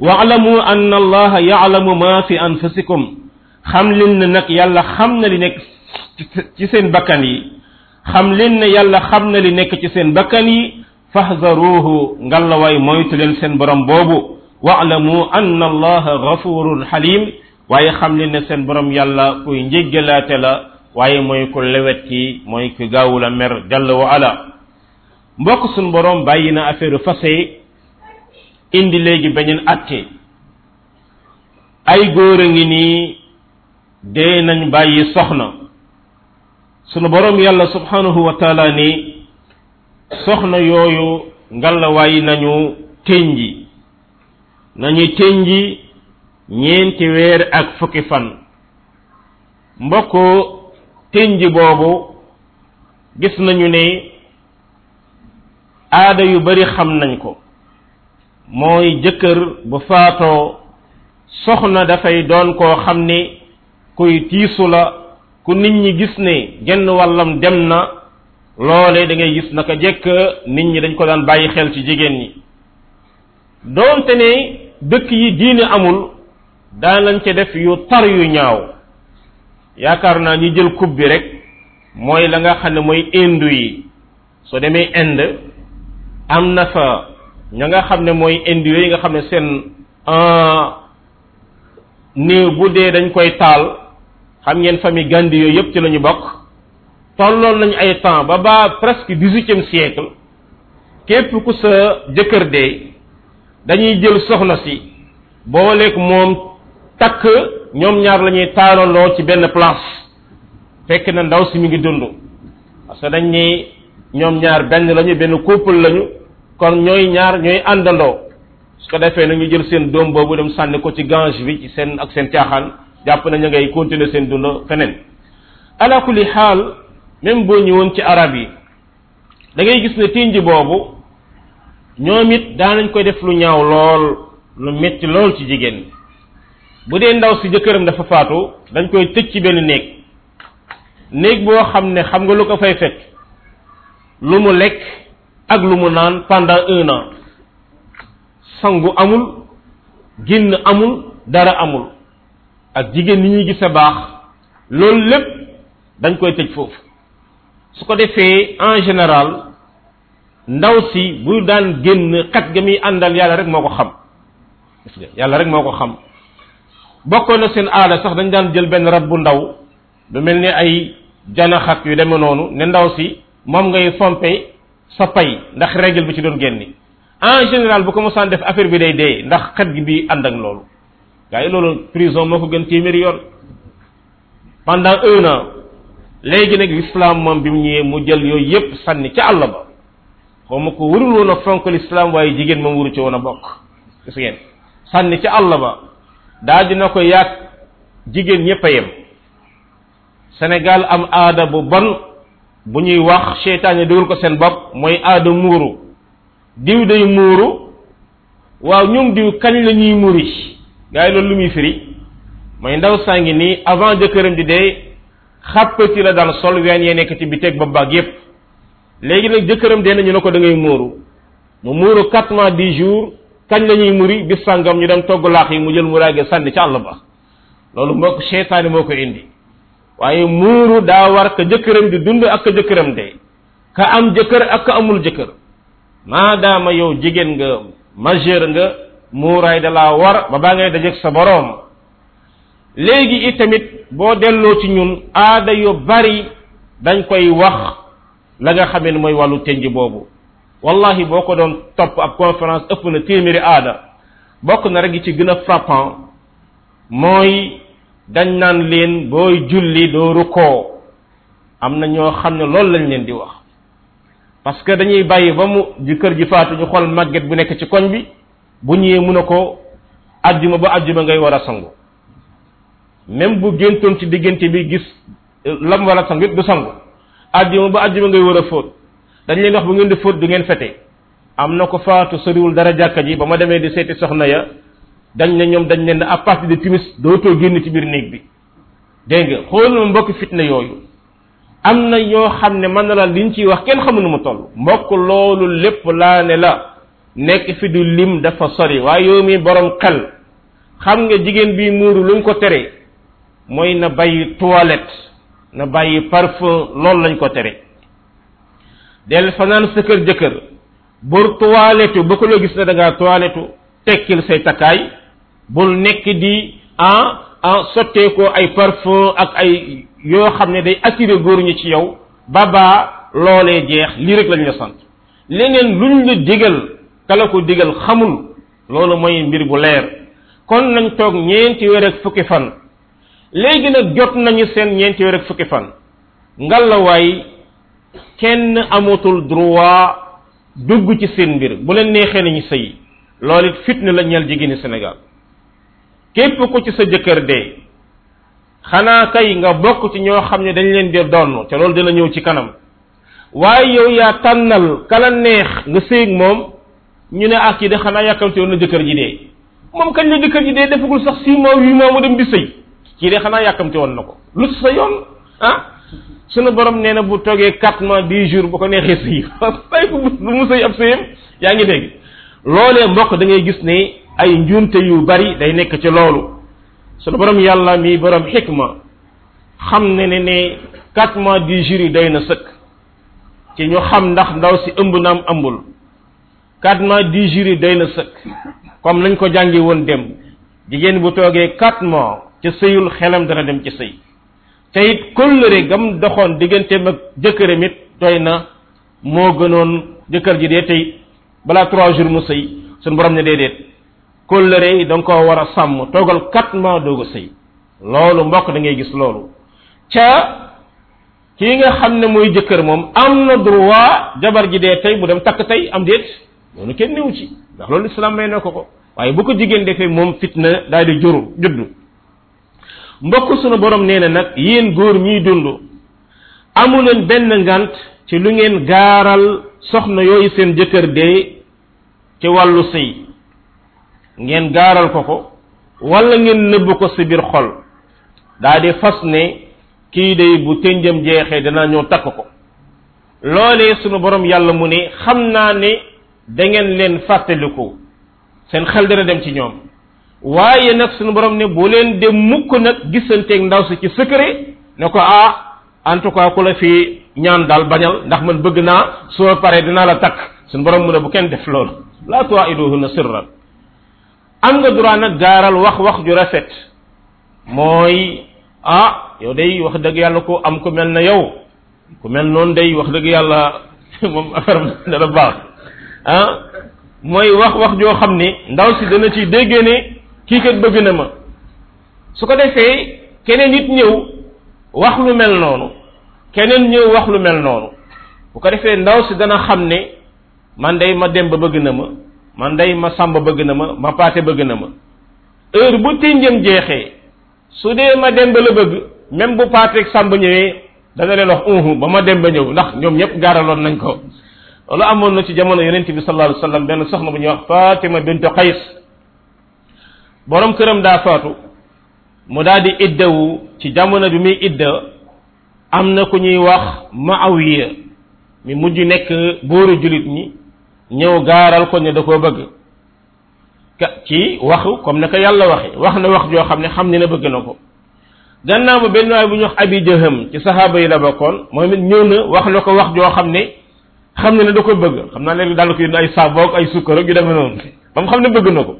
waalamu anna allaha yaalamu ma fi anfusikum xam leen ne nag yàlla xam na li nekk ci seen bakkan yi xam leen ne yàlla xam na li nekk ci seen bakkan yi fahzaruhu ngallawaay moytu leen seen borom boobu waalamu anna allaha gafurun xalim waaye xam leen ne seen borom yàlla kuy njéggalaate la waaye mooy ku lewet ki mooy ku gaawul a mer jàll wa ala mbokk suñ borom bàyyi na affaire fase indi léegi beneen atte ay góor a ngi nii dee nañ bàyyi soxna sunu borom yàlla subhanahu wa taala ni soxna yooyu ngalawaay nañu tënji nañu tënji ñeenti weer ak fukki fan mbokk tënji boobu gis nañu ne aada yu bari xam nañ ko mooy jëkkër bu faatoo soxna dafay doon koo xam ne kuy tiisu la ku nit ñi gis ne genn wàllam dem na loole da ngay gis naka jekk nit ñi dañ ko daan bàyyi xel ci jigéen ñi doonte ne dëkk yi diine amul daan lañ ca def yu tar yu ñaaw yaakaar naa ñi jël coupe bi rek mooy la nga xam ne mooy indu yi soo demee Inde am na fa ña nga xam ne mooy indi yooyu nga xam ne seen néew bu dee dañ koy taal xam ngeen famille Gandhi yooyu yëpp ci la ñu bokk tolloon nañ ay temps ba ba presque dix-huitième siècle képp ku sa jëkkër dee dañuy jël soxna si booleeg moom takk ñoom ñaar la ñuy taalandoo ci benn place fekk na ndaw si mi ngi dund parce que dañ ni ñoom ñaar benn lañu benn couple lañu kon ñooy ñaar ñooy àndandoo su ko defee nag ñu jël seen doom boobu dem sànni ko ci gange bi ci seen ak seen caaxaan jàpp nañu ngay continuer seen dund feneen ala kulli xaal même boo ñëwoon ci arab yi da ngay gis ne tinj boobu ñoom it daanañ koy def lu ñaaw lool lu metti lool ci jigéen bu dee ndaw si jëkkëram dafa faatu dañ koy tëj ci benn néeg néeg boo xam ne xam nga lu ko fay fekk lu mu lekk ak lu mu naan pendant un an sangu amul génn amul dara amul ak jigéen ni ñuy gise baax loolu lépp dañ koy tëj foofu su ko defee en général ndaw si bu daan génn xat ga muy àndal yàlla rek moo ko xam gis nga yàlla rek moo ko xam bokkoon na seen aada sax dañ daan jël benn rab bu ndaw lu mel ni ay janaxak yu demee noonu ne ndaw si moom ngay fompe sa pay ndax règle bi ci doon génni en général bu ko mosaan def affaire bi day dee ndax xet gi bi ànd ak loolu gaa yi loolu prison moo ko gën téeméeri yoon pendant un an léegi nag l'islam moom bi mu ñëwee mu jël yooyu yépp sànni ca àll ba xaw ma ko warul woon a fonk l'islam waaye jigéen moom waru ci woon a bokk gis ngeen sànni ca àll ba daa dina ko yaag jigéen ñépp a yem Sénégal am aada bu bon bu ñuy wax seytaane dugal ko seen bopp mooy aada muuru diw day muuru waaw ñoom diw kañ la ñuy muri gars yi loolu lu muy firi mooy ndaw saa ngi nii avant jëkkëram di dee xàppati la daan sol ween yee nekk ci biteeg ba baag yépp léegi nag jëkkëram dee nañu ne ko da ngay muuru mu muuru quatre mois dix jours kañ la ñuy muri bis sàngam ñu dem togg laax yi mu jël muraage sànni ca àll ba loolu moo ko seytaane moo ko indi waaye muuru daa war ka jëkkëram di dund ak ka jëkkëram dee ka am jëkkër ak ka amul jëkkër maadaama yow jigéen nga majeur nga muuraay da laa war ba baa ngay dajeeg sa boroom léegi it tamit boo delloo ci ñun aada yu bari dañ koy wax la nga xamee ne mooy wàllu tënj boobu wallahi boo ko doon topp ab conférence ëpp na téeméeri aada bokk na rek yi ci gën a frappant mooy dañ naan leen booy julli doo rukkoo am na ñoo xam ne loolu lañ leen di wax parce que dañuy bàyyi ba mu jëkkër ji faatu ñu xool màgget bu nekk ci koñ bi bu ñëwee mun a ko ajjuma ba ajjuma ngay war a sangu même bu géntoon ci diggante bi gis lam war a sangu it du sangu ajjuma ba ajjuma ngay war a fóot dañ leen wax bu ngeen di fóot du ngeen fete am na ko faatu soriwul dara jàkka ji ba ma demee di seeti soxna ya dañ ne ñoom dañ leen ne à partir de timis dootoo génn ci biir néeg bi dégg nga xoolal mbokk fitna yooyu am na yoo xam ne mën na la liñ ciy wax kenn xamu nu mu toll mbokk loolu lépp laa ne la nekk fi du lim dafa sori waaye yow mi borom xel xam nga jigéen bi muuru luñ ko tere mooy na bàyyi toilette na bàyyi parfum loolu lañ ko tere del fanaan sa kër jëkkër bul toilette ba ko la gis ne da ngaa toilette tekkil say takkaay bul nekk di ah ah sottee ko ay parfum ak ay yoo xam ne day attiré góor ñi ci yow ba baa loolee jeex lii rek lañ la sant leneen luñ la digal kala ko digal xamul loolu mooy mbir bu leer kon nañ toog ñeenti weer ak fukki fan léegi nag jot nañu seen ñeenti weer ak fukki fan ngalawaay kenn amatul droit dugg ci seen mbir bu leen neexee nañu sëy loolu it fitna la ñeel jigéeni Sénégal képp ku ci sa jëkkër dee xanaa kay nga bokk ci ñoo xam ne dañ leen di donn te loolu dina ñëw ci kanam waaye yow yaa tànnal kala neex nga sëy ak moom ñu ne ah kii de xanaa yàkkamti woon na jëkkër ji dee moom kañ la jëkkër ji dee defagul sax six mois huit mois mu dem di sëy kii de xanaa yàkkamti woon na ko lu sa yoon ah sunu borom nee na bu toogee quatre mois dix jours bu ko neexee sëy bàyyi ko bu mu sëy ab sëyam yaa ngi dégg loolee mbokk da ngay gis ne ay njuumte yu bari day nekk ci loolu sunu borom yàlla mi borom xikma xam ne ne ne quatre mois dix jours yi doy na sëkk ci ñu xam ndax ndaw si ëmb naam ëmbul quatre mois dix jours yi doy na sëkk comme nañ ko jàngi woon dem jigéen bu toogee quatre mois ca sëyul xelam dana dem ci sëy te it kóllëre gam doxoon digganteem ak jëkkëram it doy na moo gënoon jëkkër ji dee tey balaa trois jours mu sëy suñu borom ne déedéet kóllëre yi da nga koo war a sàmm toogal quatre mois doog a sëy loolu mbokk da ngay gis loolu ca kii nga xam ne mooy jëkkër moom am na droit jabar ji dee tey mu dem takk tey am déet loolu kenn néew ci ndax loolu islam may na ko ko waaye bu ko jigéen defee moom fitna daal di juru juddu mbokk sunu borom nee na nag yéen góor ñiy dund amuleen benn ngant ci lu ngeen gaaral soxna yooyu seen jëkkër dee ci wàllu sëy ngeen gaaral ko ko wala ngeen nëbb ko si biir xol daa di fas ne kii day bu tënjam jeexee danaa ñëw takk ko loolee sunu borom yàlla mu ne xam naa ne da ngeen leen fàttaliku seen xel dana dem ci ñoom waaye nag sunu borom ne bu leen dem mukk nag gisanteeg ndaw si ci secret ne ko ah en tout cas ku la fi ñaan daal bañal ndax man bëgg naa soo paree dinaa la takk suñ borom mu ne bu kenn def loolu laa tuwaiduhunna sirran am nga droit nag gaaral wax wax ju rafet mooy ah yow day wax dëgg yàlla ko am ku mel na yow ku mel noonu day wax dëgg yàlla moom affaire dana baax ah mooy wax wax joo xam ni ndaw si dana ci déggee ne kii kat bëgg na ma su ko defee keneen nit ñëw wax lu mel noonu keneen ñëw wax lu mel noonu bu ko defee ndaw si dana xam ne man day ma dem ba bëgg na ma man day ma samba bëgg na ma ma paate bëgg na ma heure bu tinjëm jeexee su dee ma dem ba la bëgg même bu paateeg samba ñëwee dana leen wax uhu ba ma dem ba ñëw ndax ñoom ñëpp gaaraloon nañ ko loolu amoon na ci jamono yonente bi sallallahu alayhi wasallam benn soxna bu ñuy wax fatima bintu qays borom këram daa faatu mu daal di iddawu ci jamono bi muy idda am na ku ñuy wax maawiya mi mujj nekk buuru julit ñi ñëw gaaral ko ne da koo bëgg ka ci waxu comme naka yàlla waxe wax na wax joo xam ne xam ne na bëgg na ko gannaaw ba benn waay bu ñu wax abi jëhëm ci saxaaba yi la bokkoon moom it ñëw na wax na ko wax joo xam ne xam ne ne da ko bëgg xam naa léegi daal ko yónni ay saaboog ay sukkar ak yu demee noonu ba mu xam ne bëgg na ko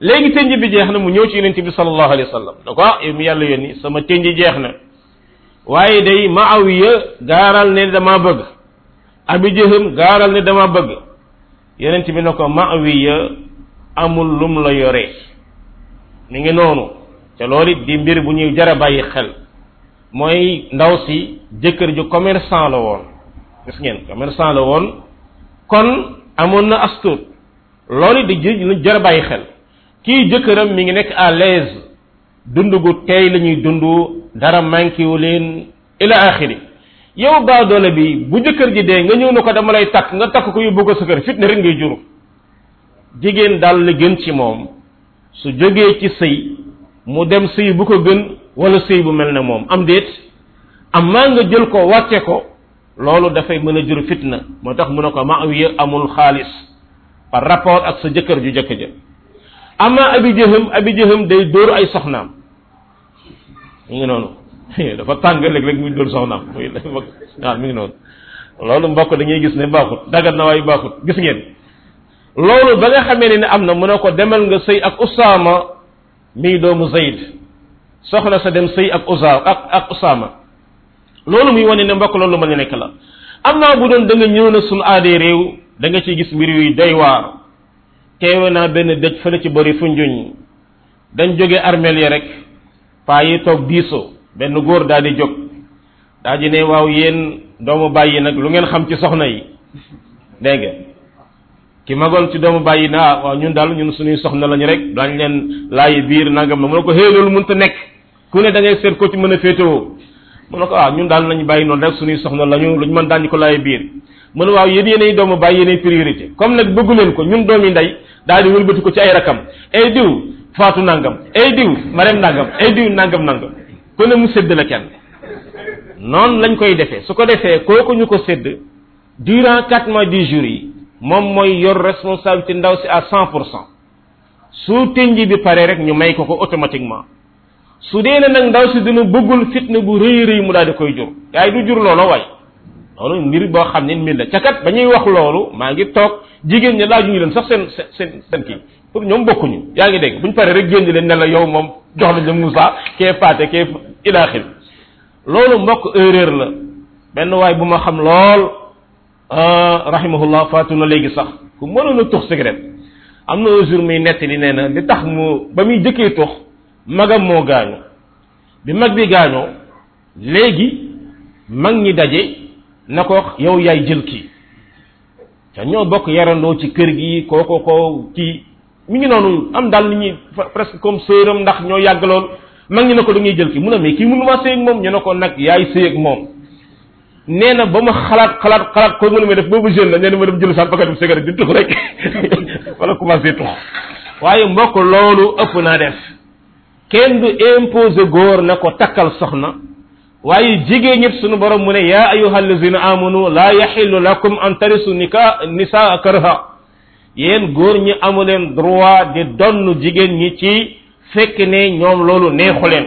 léegi tënj bi jeex na mu ñëw ci yonent bi sallallahu alayhi wa sallam da ko ah yow mi yàlla yónni sama tënj jeex na waaye day maawiya gaaral ne dama bëgg abi jëhëm gaaral ne dama bëgg yonent bi ne ko maawiya amul lum la yore mi ngi noonu te loolu it di mbir bu ñuy jara bàyyi xel mooy ndaw si jëkkër ju commerçant la woon gis ngeen commerçant la woon kon amoon na astur loolu di ji lu jar bàyyi xel kii jëkkëram mi ngi nekk à l'aise dund gu tey la ñuy dund dara manqué wu leen ila axiri yow baa doole bi bu jëkkër ji dee nga ñëw na ko dama lay takk nga takk ko yóbbu ko sa kër fitna rek ngay juru jigéen daal la gën ci moom su jógee ci sëy mu dem sëy bu ko gën wala sëy bu mel ne moom am déet am maa nga jël ko wàcce ko loolu dafay mën a jur fitna moo tax mu ne ko maawiya amul xaalis par rapport ak sa jëkkër ju jëkk ja ama abi jëhëm abi jëhëm day dóor ay soxnaam mi ngi noonu dafa tàng léeg-léeg muy dóor soxnaam muy waaw mi ngi noonu loolu mbokk dañuy gis ne baaxut dagat na waaye baaxut gis ngeen loolu ba nga xamee ne am na mu ne ko demal nga sëy ak usaama mii doomu zayd soxna sa dem sëy ak usa ak ak usaama loolu muy wane ne mbokk loolu mën a nekk la am naa bu doon da nga ñëw na suñu aadee réew da nga ciy gis mbir yuy doy waar teewe naa benn dëj fële ci bëri funjuñ dañ jóge armeel yi rek paa yi toog diisoo benn góor daal di jóg daal di ne waaw yéen doomu bàyyi nag lu ngeen xam ci soxna yi dégg nga ki magoon ci doomu bàyyi na ah waaw ñun daal ñun suñuy soxna lañu rek daañ leen laayi biir nangam na mu ne ko xéy loolu mënta nekk ku ne da ngay seet ko ci mën a féetewoo mu ne ko ah ñun daal nañu bàyyi noonu rek suñuy soxna lañu lu ñu mën daañu ko laay biir mu ne waaw yéen yéenay doomu bàyyi yéenay priorité comme nag bëggu leen ko ñun doomi ndey daal di wëlbati ko ci ay rakam ay diw faatu nangam ay diw marem nangam ay diw nangam nangam ku ne mu sédd la kenn noonu lañ koy defee su ko defee kooku ñu ko sédd durant quatre mois dix jours yi moom mooy yor responsabilité ndaw si à cent pour cent su tënj bi pare rek ñu may ko ko automatiquement su dee ne nag ndaw si dina bëggul fitna bu rëy rëy mu daal di koy jur yaay du jur loolu waay loolu mbir boo xam ne mbir la ca kat ba ñuy wax loolu maa ngi toog jigéen ñi laaju ñu leen sax seen seen seen kii pour ñoom bokkuñu yaa ngi dégg buñ paree rek génn leen ne la yow moom jox nañ la Moussa kee Paate kee ilaaxir loolu mbokk erreur la benn waay bu ma xam lool rahimahullah faatu na léegi sax ku mënoon a tux cigarette am na jour muy nettali nee na li tax mu ba muy jëkkee tux magam moo gaañu bi mag bi gaañoo léegi mag ñi daje na ko yow yaay jël kii te ñoo bokk yarandoo ci kër gi kooko ko kii mi ngi noonu am daal nit ñi presque comme sëram ndax ñoo yàgg lool mag ñi ne ko da ngay jël ki mu ne mais kii mënu maa sëy ak moom ñu ne ko nag yaay sëy ak moom nee na ba ma xalaat xalaat xalaat ko mënu ma def boobu jeune la nee na ma dem jël sa paquet bu cigarette di tux rek wala commencé tux waaye mbokk loolu ëpp naa def kenn du imposé góor na ko takkal soxna waaye jigéen ñëpp sunu borom mu ne yaa ayuha allazina amanu laa yaxillu lakum an tarisu nika nisaa karha yéen góor ñi amu leen droit di donn jigéen ñi ci fekk ne ñoom loolu neexu leen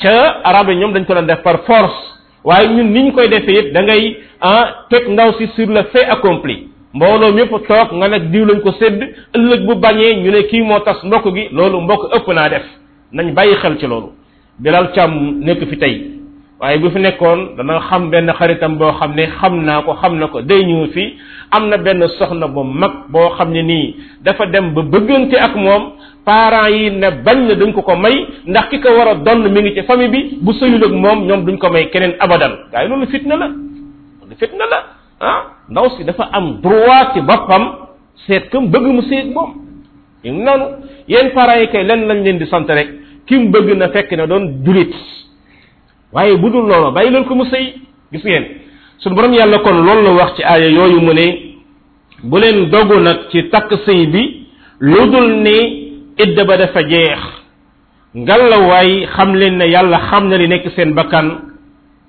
ca arab yi ñoom dañ ko doon def par force waaye ñun ni ñu koy defee it da ngay ah teg ndaw si sur le fait accompli mbooloo mépp toog nga nag diw lañ ko sédd ëllëg bu bañee ñu ne kii moo tas mbokk gi loolu mbokk ëpp naa def nañ bàyyi xel ci loolu Bilal Thiam nekk fi tey waaye bu fi nekkoon dana xam benn xaritam boo xam ne xam naa ko xam na ko day ñëw fi am na benn soxna bu mag boo xam ne nii dafa dem ba bëggante ak moom parents yi ne bañ na duñ ko ko may ndax ki ko war a donn mi ngi ci famille bi bu sëyul ak moom ñoom duñ ko may keneen abadan gaa yi loolu fitna la loolu fitna la ah ndaw si dafa am droit ci boppam seet kam bëgg mu seet moom ñu ngi noonu yéen parents yi kay lenn lañ leen di sant rek ki mu bëgg na fekk na doon julit waaye bu dul loolu bàyyi leen ko mu sëy gis ngeen suñu borom yàlla kon loolu la wax ci aaya yooyu mu ne bu leen dogu nag ci takk sëy bi lu dul ni idda ba dafa jeex ngalla waay xam leen ne yàlla xam na li nekk seen bakkan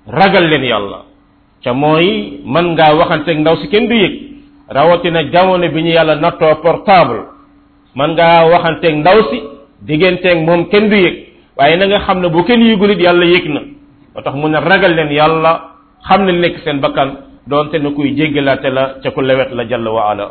ragal leen yàlla ca mooy mën ngaa waxanteeg ndaw si kenn du yëg rawatina jamono bi ñu yàlla nattoo portable mën ngaa waxanteeg ndaw si digganteeg moom kenn du yëg waaye na nga xam ne bu kenn yëgul it yàlla yëg na moo tax mu ne ragal leen yàlla xam ne nekk seen bakkan doonte ne kuy jéggalaate la ca ku lewet la jàll wa ala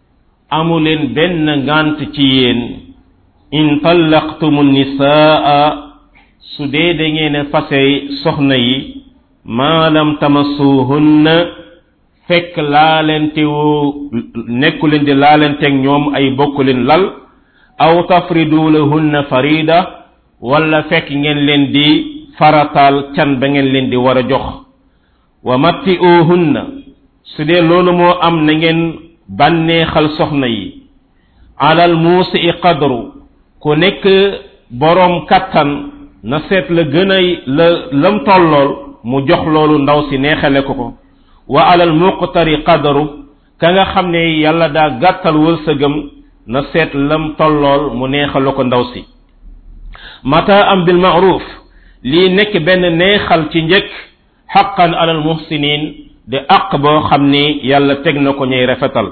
amu leen benn ngant ci yéen in tallaqtumu nisaa su dee da ngeen a fase soxna yi maa lam tamassuhunna fekk laalante woo nekku leen di laalanteeg ñoom ay bokk leen lal aw tafridu lahunna farida wala fekk ngeen leen di farataal can ba ngeen leen di war a jox wa matti'uhunna su dee loolu moo am na ngeen bànneexal soxna yi alal muusi qadru ku nekk boroom kattan na seet la gën a la lam tollool mu jox loolu ndaw si neexale ko ko wa alal muqtari qadru ka nga xam ne yàlla daa gàttal wërsëgam na seet lam tollool mu neexale ko ndaw si mata am bil ma'ruf lii nekk benn neexal ci njëkk xaqan alal muhsinin de àq boo xam ni yàlla teg na ko ñuy rafetal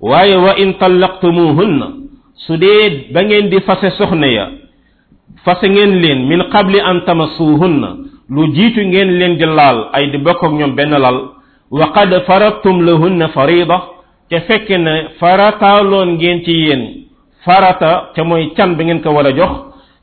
waaye wa in tallaqtumuhunna su dee ba ngeen di fase soxna ya fase ngeen leen min qabli an tamassuhunna lu jiitu ngeen leen di laal ay di bokk ak ñoom benn lal wa qad faradtum lahunna farida te fekk na farataaloon ngeen ci yéen farata te mooy can bi ngeen ko war a jox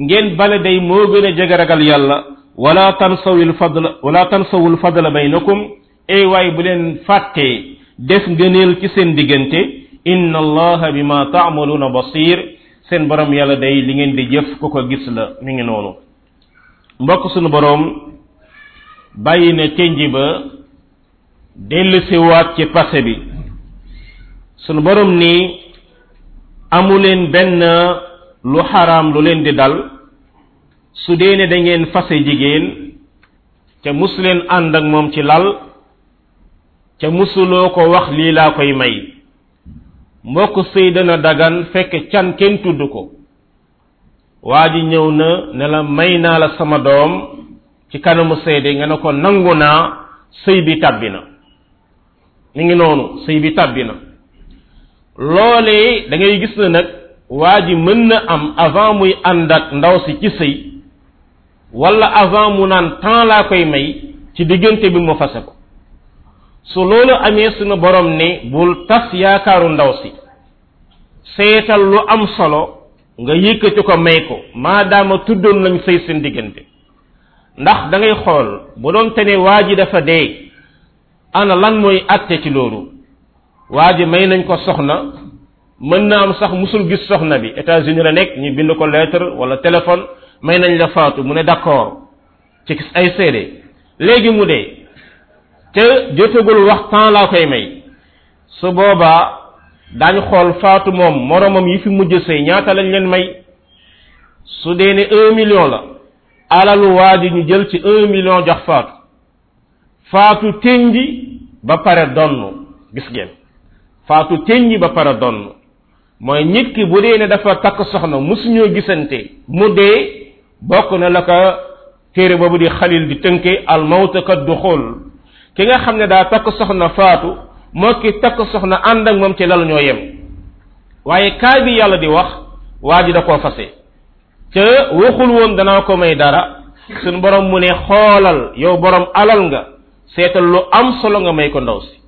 ngeen bale day moo gën a jege ragal yàlla wala tansawil fadla wala tansawul fadla baynakum ay waay bu leen fàttee def ngëneel ci seen diggante inna allaha bima taamaluuna basir seen borom yàlla day li ngeen di jëf ku ko gis la mi ngi noonu mbokk sunu borom bàyyi na tenji ba dellu si waat ci passé bi sunu borom ni amuleen benn lu xaraam lu leen di dal su dee ne da ngeen fase jigéen ca mus leen ànd ak moom ci lal ca musuloo ko wax lii laa koy may mbokk sëy dana dagan fekk can kenn tudd ko waa ji ñëw na ne la may naa la sama doom ci kanamu seede nga ne ko nangu naa sëy bi tàbbi na mi ngi noonu sëy bi tàbbi na loolee da ngay gis na nag waa ji mën na am avant muy ànd ak ndaw si ci sëy wala avant mu naan temps laa koy may ci diggante bi mu fase ko su loolu amee sunu borom ne bul tas yaakaaru ndaw si seetal lu am solo nga yëkkati ko may ko maadaama tuddoon nañ sëy seen diggante ndax da ngay xool bu doon te ne waa ji dafa dee ana lan mooy àtte ci loolu waa ji may nañ ko soxna mën na am sax musul gis soxna bi États-Unis la nekk ñu bind ko lettre wala téléphone may nañ la faatu mu ne d'accord ci ay seede léegi mu dee te jotagul wax temps laa koy may su boobaa daañu xool faatu moom moromam yi fi mujj sëy ñaata lañ leen may su dee ne un million la alalu waa ji ñu jël ci un million jox faatu faatu tënji ba pare donn gis ngeen faatu tënji ba pare donn mooy nit ki bu dee ne dafa takk soxna musuñoo gisante mu dee bokk na la ko téere boobu di xalil di tënke al mawta ka duxul ki nga xam ne daa takk soxna faatu moo ki takk soxna ànd ak moom ci lal ñoo yem waaye kaay bi yàlla di wax waa ji da koo fase te waxul woon danaa ko may dara suñ borom mu ne xoolal yow borom alal nga seetal lu am solo nga may ko ndaw si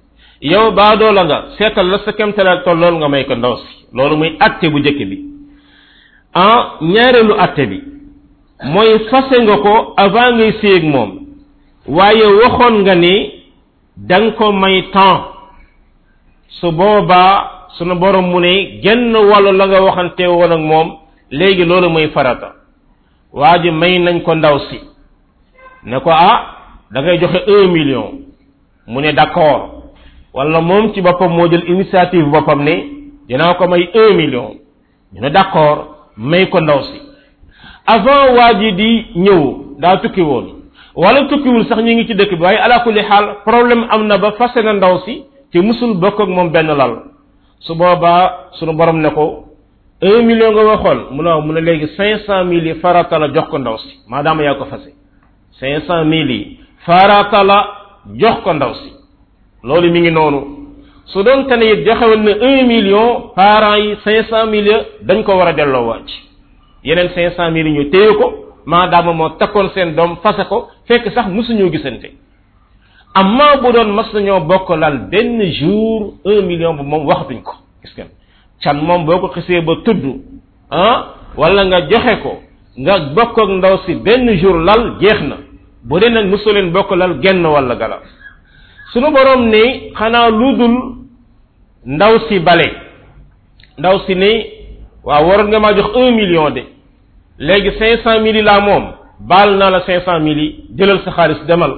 yow baadoo la nga seetal la sa kemtalaal toll loolu nga may ko ndaw si loolu muy atte bu njëkk bi ah ñaareelu atte bi mooy fase nga ko avant ngay séeg moom waaye waxoon nga ni da nga ko may temps su boobaa sunu borom mu ne genn wàllu la nga waxante woon ak moom léegi loolu muy farata waa ji may nañ ko ndaw si ne ko ah da ngay joxe un million mu ne d'accord wala moom ci boppam moo jël initiative boppam ne dinaa ko may un million ñu ne d'accord may ko ndaw si avant waa ji di ñëw daa tukki woon wala tukkiwul sax ñu ngi ci dëkk bi waaye ala kulli xaal problème am na ba fase na ndaw si te musul bokk ak moom benn lal su boobaa sunu borom ne ko un million nga waxoon mu ne waaw mu ne léegi cinq cent mille yi farata la jox ko ndaw si maadaama yaa ko fase cinq cent mille yi farata la jox ko ndaw si loolu mi ngi noonu su doon te ne it joxe woon na un million parents yi cinq cent mille ya dañ ko war a delloo wàcc yeneen cinq cent mille yi ñu téye ko maadaama moo takkoon seen doom fase ko fekk sax mosuñoo gisante amma bu doon mas nañoo bokk lal benn jour un million bu moom waxatuñ ko gis ngeen can moom boo ko xisee ba tudd ah wala nga joxe ko nga bokk ak ndaw si benn jour lal jeex na bu dee nag musu leen bokk lal genn walla gala sunu borom ni xanaa lu dul ndaw si bale ndaw si ni waaw waroon nga maa jox un million de léegi cinq cent mille laa moom baal naa la cinq cent mille yi jëlal sa xaalis demal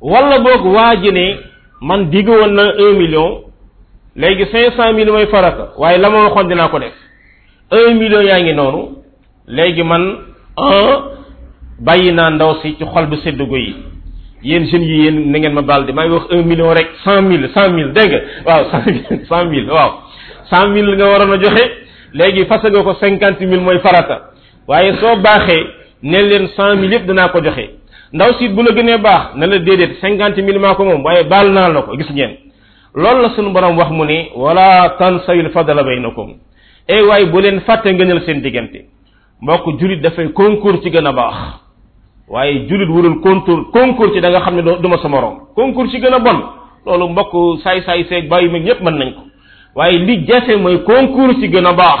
wala boog waa ji ne man digg woon na un million léegi cinq cent mille mooy farata waaye la ma waxoon dinaa ko def un million yaa ngi noonu léegi man un bàyyi naa ndaw si ci xol bu sedd gu yi yéen jeunes yi yéen na ngeen ma baal di maa ngi wax un million rek cent mille cent mille dégg nga waaw cent mille cent mille waaw cent mille nga waroon a joxe léegi fase nga ko cinquante mille mooy farata waaye soo baaxee ne leen cent mille yëpp danaa ko joxe ndaw si bu la gënee baax na la déedéet cinquante mille maa ko moom waaye baal naa la ko gis ngeen loolu la sunu borom wax mu ni wala tansayul fadala baynakum ey waaye bu leen fàtte ngënal seen diggante mbokk julit dafay concours ci gën a baax waaye julit warul concours concours ci da nga xam ne du ma sa morom concours ci gën a bon loolu mbokk saay saay seeg bàyyi mag ñëpp mën nañ ko waaye li jafe mooy concours ci gën a baax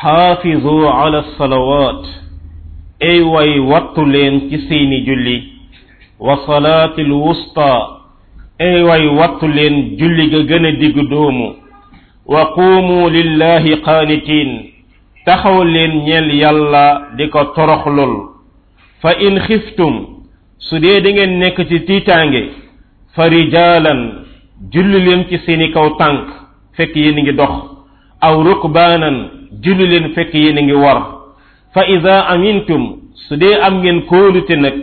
xaafizu ala salawaat ay way wattu leen ci seeni julli wa salaati l wusta ay way wattu leen julli ga gën a digg doomu wa quumu lillahi qaanitiin taxaw leen ñeel yàlla di ko toroxlul fa in xiftum su dee da ngeen nekk ci tiitaange fa rijaalan julli leen ci seeni kaw tànk fekk yéen a ngi dox aw rukbaanan julli leen fekk yéen a ngi war fa ida amintum su dee am ngeen kóolute nag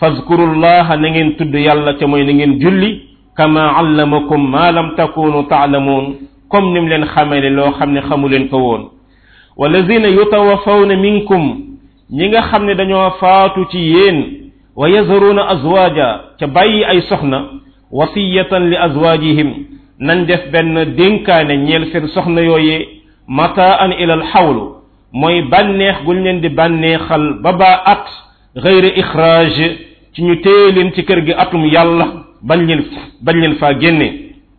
fazkurullaha na ngeen tudd yàlla ca mooy na ngeen julli kama allamakum ma lam takunu taalamuun comme ni mu leen xamale loo xam ne xamu leen ko woon walladina yutawafawna minkum ñi nga xam ne dañoo faatu ci yéen wa yazaruuna azwaaja ca bàyyi ay soxna wasiyatan li azwaajihim nañ def benn dénkaane ñeel seen soxna yooyee mataan ila al xawlu mooy bànneex guñ leen di bànneexal ba baa at gayre ixraaj ci ñu téye leen ci kër gi atum yàlla bañ leen bañ leen faa génne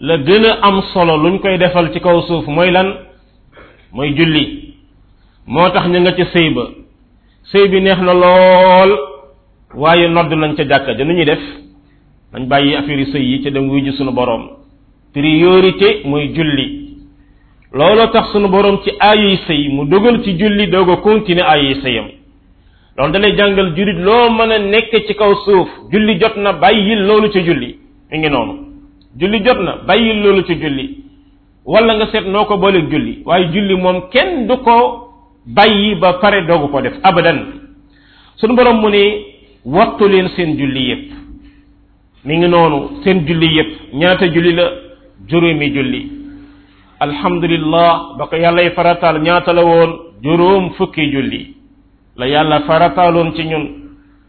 la gën a am solo luñ koy defal ci kaw suuf mooy lan mooy julli moo tax ñu nga ca sëy ba sëy bi neex na lool waaye nodd nañ ca jàkka ja nu ñuy def dañ bàyyi affaire yi sëy yi ca dem wuy ji sunu boroom priorité mooy julli looloo tax sunu boroom ci aayuy sëy mu dogal ci julli doog a continuer aayuy sëyam loolu da lay jàngal jullit loo mën a nekk ci kaw suuf julli jot na bàyyil loolu ca julli mi ngi noonu julli jot na bàyyi loolu ci julli wala nga seet noo ko booleeg julli waaye julli moom kenn du ko bàyyi ba pare doogu ko def abadan sunu borom mu ne wattu leen seen julli yépp mi ngi noonu seen julli yépp ñaata julli la juróomi julli alhamdulillah ba ko yàllay farataal ñaata la woon juróom fukki julli la yàlla farataaloon ci ñun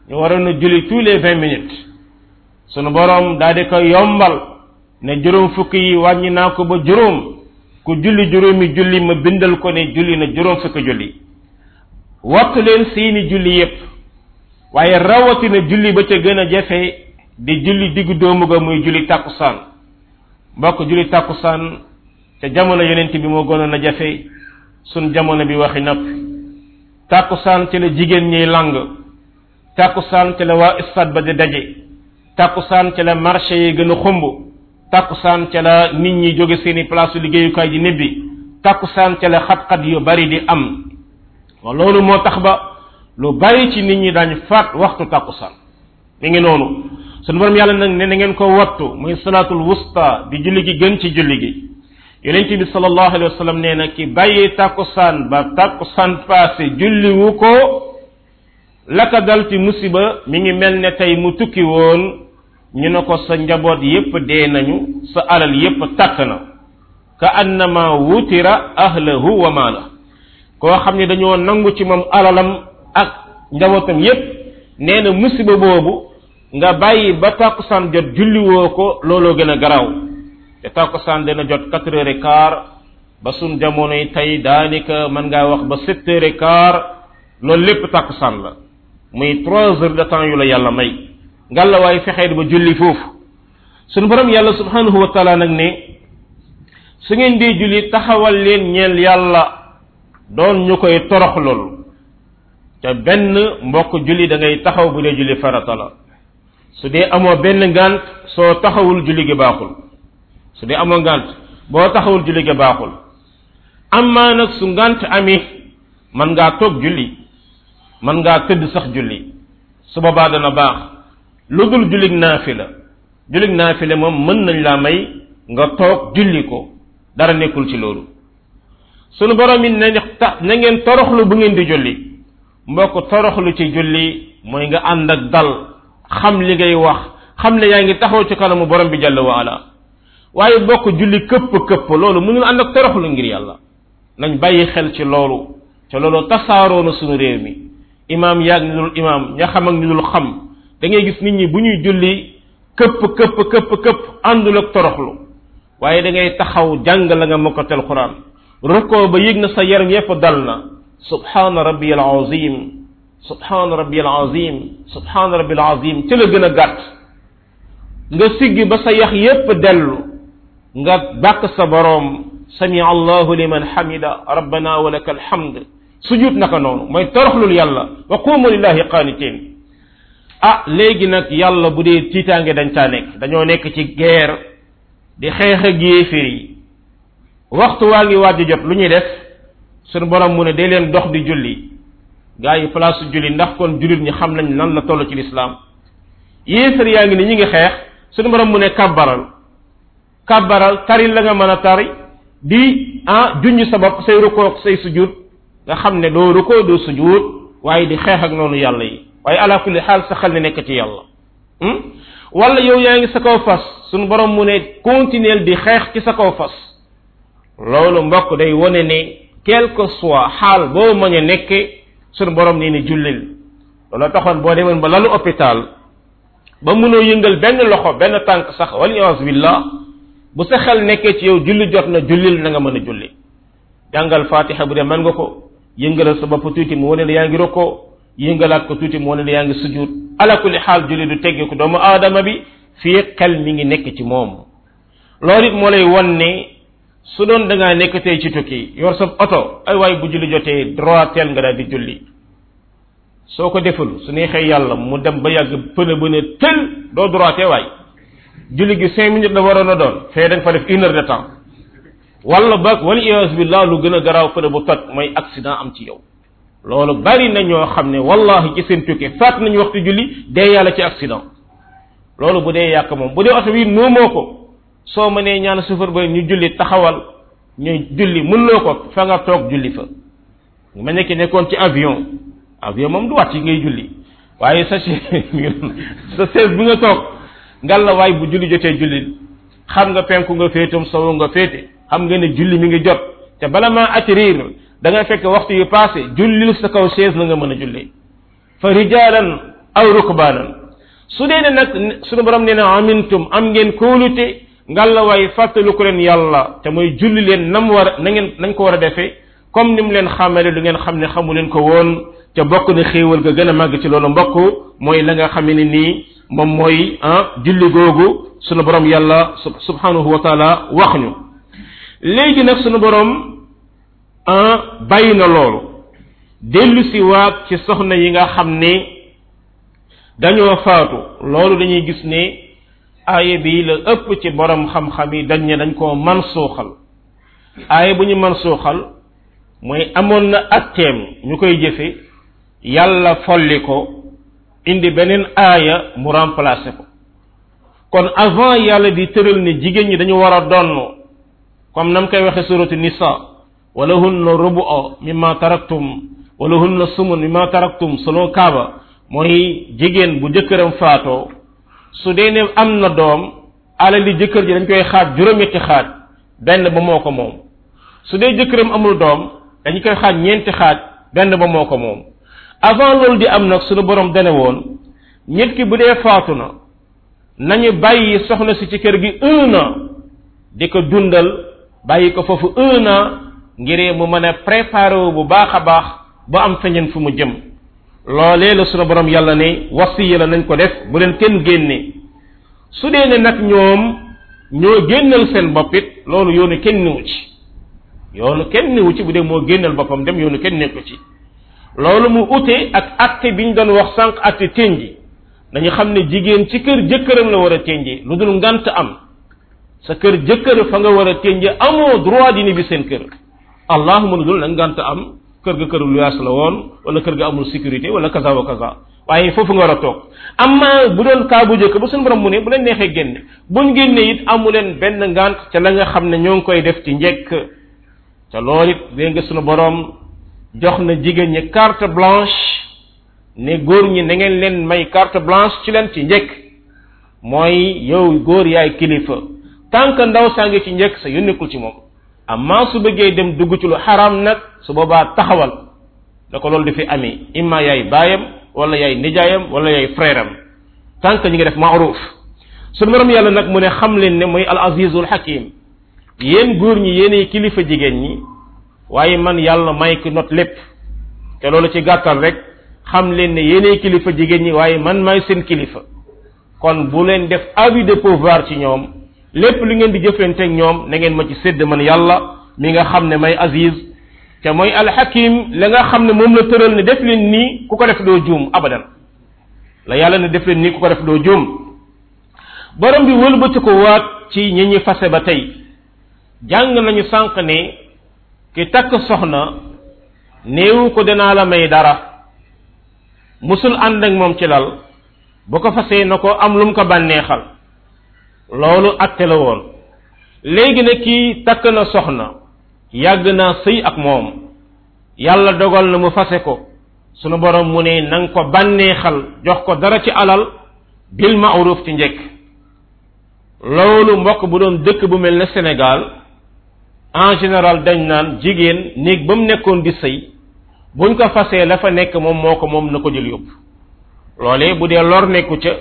ñu waroon a julli tous les vingt minutes sunu boroom daal di ko yombal ne juróom fukk yi wàññi naa ko ba juróom ku julli juróomi julli ma bindal ko ne julli na juróom fukk julli wattu leen seeni julli yépp waaye rawatina julli ba ca gën a jafe di julli diggu doomu ga muy julli tàkkusaan mbokk julli tàkkusaan ca jamono yonent bi moo gënoon a jafe sun jamono bi waxi noppi tàkkusaan ci la jigéen ñiy làng tàkkusaan ci la waa stade ba di daje tàkkusaan ci la marché yi gën a xumb tàkkusaan ci la nit ñi jóge seeni place su liggéeyukaay di nebbi tàkkusaan ci la xat-xat yu bari di am wa loolu moo tax ba lu bari ci nit ñi daañ faat waxtu tàkkusaan mi ngi noonu sunu borom yàlla nag ne na ngeen ko wattu muy salaatul wusta di julli gi gën ci julli gi yonente bi sallallahu alayhi wa sallam nee na ki bàyyi tàkkusaan ba tàkkusaan passé julli wu ko la ka dal ci musiba mi ngi mel ne tey mu tukki woon ñu ne ko sa njaboot yépp dee nañu sa alal yépp tàkk na ka annama wutira ahlahu wa maala koo xam ne dañoo nangu ci moom alalam ak njabootam yépp nee na musiba boobu nga bàyyi ba tàkkusaan jot julliwoo ko looloo gën a garaaw te tàkkusaan dana jot quatre heures et quart ba sun jamonoy tey daanaka mën ngaa wax ba sept heures et quart loolu lépp tàkkusaan la muy trois heures de temps yu la yàlla may ngalla waaye fexeel ba julli foofu sunu borom yàlla subhanahu wa taala nag ne su ngeen dee julli taxawal leen ñeel yàlla doon ñu koy torox lool te benn mbokk julli da ngay taxaw bu dee julli farata la su dee amoo benn ngant soo taxawul julli gi baaxul su dee amoo ngant boo taxawul julli gi baaxul amaa nag su ngant amee man ngaa toog julli man ngaa tëdd sax julli su boobaa dana baax lu dul jullig naafila jullig naafila moom mën nañ laa may nga toog julli ko dara nekkul ci loolu sunu borom it nañ ta na ngeen toroxlu bu ngeen di julli mbokk toroxlu ci julli mooy nga ànd ak dal xam li ngay wax xam ne yaa ngi taxaw ci kanamu borom bi jàll wa ala waaye bokk julli këpp këpp loolu mënul ànd ak toroxlu ngir yàlla nañ bàyyi xel ci loolu te loolu tasaaroo na suñu réew mi imaam yaag ñu dul imaam ña xam ak ñu dul xam da ngay gis nit ñi bu ñuy julli këpp këpp këpp këpp àndul ak toroxlu waaye da ngay taxaw jàng la nga mokkatal quran rukkoo ba yëg na sa yaram yépp dal na subhaana rabbi al azim subhaana rabbi al azim subhaana rabbi al azim ci la gën a gàtt nga siggi ba sa yax yépp dellu nga bàkk sa boroom sami allahu liman hamida rabbana wa laka alhamd sujud naka noonu mooy toroxlul yàlla wa qumu lillahi qanitin ah léegi nag yàlla bu dee tiitaange dañ caa nekk dañoo nekk ci guerre di xeex ak yéeféer yi waxtu waa ngi waaj jot lu ñuy def sunu borom mu ne day leen dox di julli gaa yi place su julli ndax kon jullit ñi xam nañ nan la toll ci lislaam yéeféer yaa ngi ni ñi ngi xeex sunu borom mu ne kàbbaral kàbbaral tari la nga mën a tari di ah junj sa bopp say rukoog say sujud nga xam ne doo rukoo doo sujud waaye di xeex ak noonu yàlla yi waaye ala kulli xaal sa xel ne nekk ci yàlla hmm? wala yow yaa ngi sa kaw fas sunu borom mu ne continuer di xeex ci sa kaw fas loolu mbokk day wone ne quel que soit xaal boo mën a nekke sunu borom nee ne jullil loolu taxoon boo demoon ba lalu hôpital ba mënoo yëngal benn loxo benn tànk sax wala iyaas billah bu sa xel nekkee ci yow julli jot na jullil na nga mën a julli jàngal fatiha bu dee mën nga ko yëngalal sa bopp tuuti mu wane ne yaa ngi rokkoo yëngalaat ko tuuti mu wane ne yaa ngi sujud ala kulli xaal julli du tegge ko doomu aadama bi fii xel mi ngi nekk ci moom loolu it moo lay wan ne su doon da ngaa nekk tey ci tukki yor sa oto ay waay bu julli jotee droitel nga daal di julli soo ko deful su neexee yàlla mu dem ba yàgg pëne bu ne tël doo droité waay julli gi cinq minutes la waroon a doon fee da nga fa def une heure de temps wala ba wala iyaas billah lu gën a garaaw pëne bu toj mooy accident am ci yow loolu bari na ñoo xam ne wallahi ci seen tukki faat nañu waxtu julli dee yàlla ci accident loolu bu dee yàq moom bu dee oto bi noomoo ko soo mënee ñaan chauffeur ba ñu julli taxawal ñu julli mënuloo ko fa nga toog julli fa nga mel ne ki nekkoon ci avion avion moom du wàcc yi ngay julli waaye sa sa chaise bi nga toog ngal la waay bu julli jotee julli xam nga penku nga féetam sowu nga féete xam nga ne julli mi ngi jot te bala maa atterrir da nga fekk waxtu yu passé jullil sa kaw chaise la nga mën a julli fa rijaalan aw rukbaanan su dee ne nag sunu borom nee na amintum am ngeen kóolute ngalla waay fàttaliku leen yàlla te mooy julli leen nam war na ngeen nañ ko war a defee comme ni mu leen xamale lu ngeen xam ne xamu leen ko woon te bokk na xéewal ga gën a màgg ci loolu mbokk mooy la nga xam ne nii moom mooy ah julli googu sunu borom yàlla subhanahu wa taala wax ñu léegi nag sunu borom ah bàyyi na loolu dellu si waat ci soxna yi nga xam ne dañoo faatu loolu dañuy gis ne aaya bi la ëpp ci borom xam-xam yi dañ ne dañ koo man suuxal aaya bu ñu man suuxal mooy amoon na atteem ñu koy jëfe yàlla folli ko indi beneen aaya mu remplacer ko kon avant yàlla di tëral ne jigéen ñi dañu war a donn comme nam koy waxe suratu nisa walahunna rubu mimma taraktum walahunna sumun mimma taraktum selon kaaba mooy jigéen bu jëkkëram faatoo su dee ne am na doom alali jëkkër ji dañ koy xaaj juróom-ñetti xaaj benn ba moo ko moom su dee jëkkëram amul doom dañu koy xaaj ñeenti xaaj benn ba moo ko moom avant loolu di am nag suñu borom dane woon nit ki bu dee faatu na nañu bàyyi soxna si ci kër gi un an di ko dundal bàyyi ko foofu un an ngiree mu mën a préparé wu bu baax a baax ba am feñeen fu mu jëm loolee la sunu borom yàlla ne wasiya la nañ ko def bu leen kenn génne su dee ne nag ñoom ñoo génnal seen bopp it loolu yoonu kenn niwu ci yoonu kenn niwu ci bu dee moo génnal boppam dem yoonu kenn nekku ci loolu mu ute ak atte biñ doon wax sànq atte tenji dañu xam ne jigéen ci kër jëkkëram la war a tenji lu dul ngant am sa kër jëkkër fa nga war a tenji amoo droit di bi seen kër allahuma lu dul nag ngant am kër ga këru luyaas la woon wala kër ga amul sécurité wala kaza wa kaza waaye foofu nga war a toog amma bu doon kaa bu jëkk ba suñu borom mu ne bu leen neexee génne buñ génne it amu leen benn ngant ca la nga xam ne ñoo ngi koy def ci njekk te loolu it dégg nga sunu boroom jox na jigéen ñi carte blanche ne góor ñi na ngeen leen may carte blanche ci leen ci njëkk mooy yow góor yaay kilifa tant que ndaw saa ngi ci njëkk sa yónnikul ci moom amma su bëggee dem dugg ci lu xaraam nag su boobaa taxawal da ko loolu di fi amee imma yaay baayam wala yaay nijaayam wala yaay frère am tant que ñu ngi def maaruf sunu borom yàlla nag mu ne xam leen ne mooy al azizul hakim yéen góor ñi yéenay kilifa jigéen ñi waaye man yàlla may ki not lépp te loolu ci gàttal rek xam leen ne yéenay kilifa jigéen ñi waaye man may seen kilifa kon bu leen def abus de pouvoir ci ñoom lépp lu ngeen di jëflante ak ñoom na ngeen ma ci sédd man yàlla mi nga xam ne may aziz te mooy alxakim la nga xam ne moom la tëral ne def leen nii ku ko def doo juum abadan la yàlla ne def leen nii ku ko def doo juum borom bi wëlbati ko waat ci ñi ñi fase ba tey jàng nañu sànq ne ki takk soxna néewu ko dinaa la may dara musul ànd ak moom ci lal bu ko fasee na ko am lu mu ko bànneexal loolu atte la woon léegi ne kii takk na soxna yàgg naa sëy ak moom yàlla dogal na mu fase ko sunu borom mu ne na nga ko bànneexal jox ko dara ci alal bil maaruf ci njëkk loolu mbokk bu doon dëkk bu mel ne Sénégal en général dañ naan jigéen néeg ba mu nekkoon di sëy buñ ko fasee la fa nekk moom moo ko moom na ko jël yóbbu loolee bu dee lor nekku ca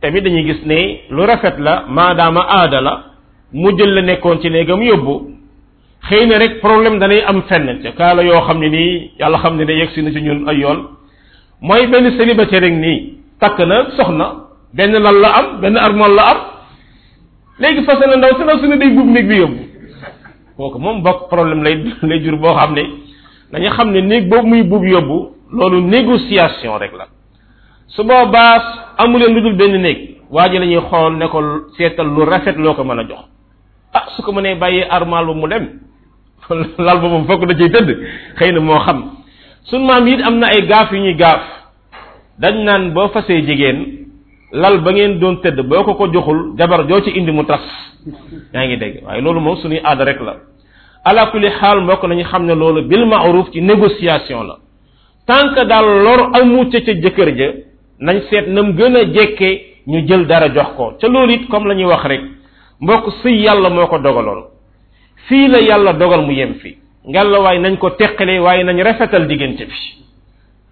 tamit dañuy gis ne lu rafet la maadaama aada la mu jël la nekkoon ci néegam yóbbu xëy na rek problème danay am fenn ca kaala yoo xam ne nii yàlla xam ne ne yegg si na ci ñun ay yoon mooy benn célibataire rek nii takk na soxna benn lal la am benn armal la am léegi fase na ndaw si ndaw si ne day buub néeg bi yóbbu kooku moom bokk problème lay lay jur boo xam ne dañu xam ne néeg boobu muy buub yóbbu loolu négociation rek la su boobaa amuleen lu dul benn néeg waa ji la ñuy xool ne ko seetal lu rafet loo ko mën a jox ah su ko mënee bàyyi armal ba mu dem lal ba moom fokk da ciy tëdd xëy na moo xam sun maam it am na ay gaaf yu ñuy gaaf dañ naan boo fasee jigéen lal ba ngeen doon tëdd boo ko ko joxul jabar joo ci indi mu tas yaa ngi dégg waaye loolu moom suñuy aada rek la ala kulli xaal mbokk nañu xam ne loolu bil maaruf ci négociation la tant que daal lor amu ca ca jëkkër ja nañ seet nam gën a jekke ñu jël dara jox ko ca loolu it comme la ñuy wax rek mbokk sëy yàlla moo ko dogaloon fii la yàlla dogal mu yem fi ngalla waaye nañ ko teqale waaye nañ rafetal diggante bi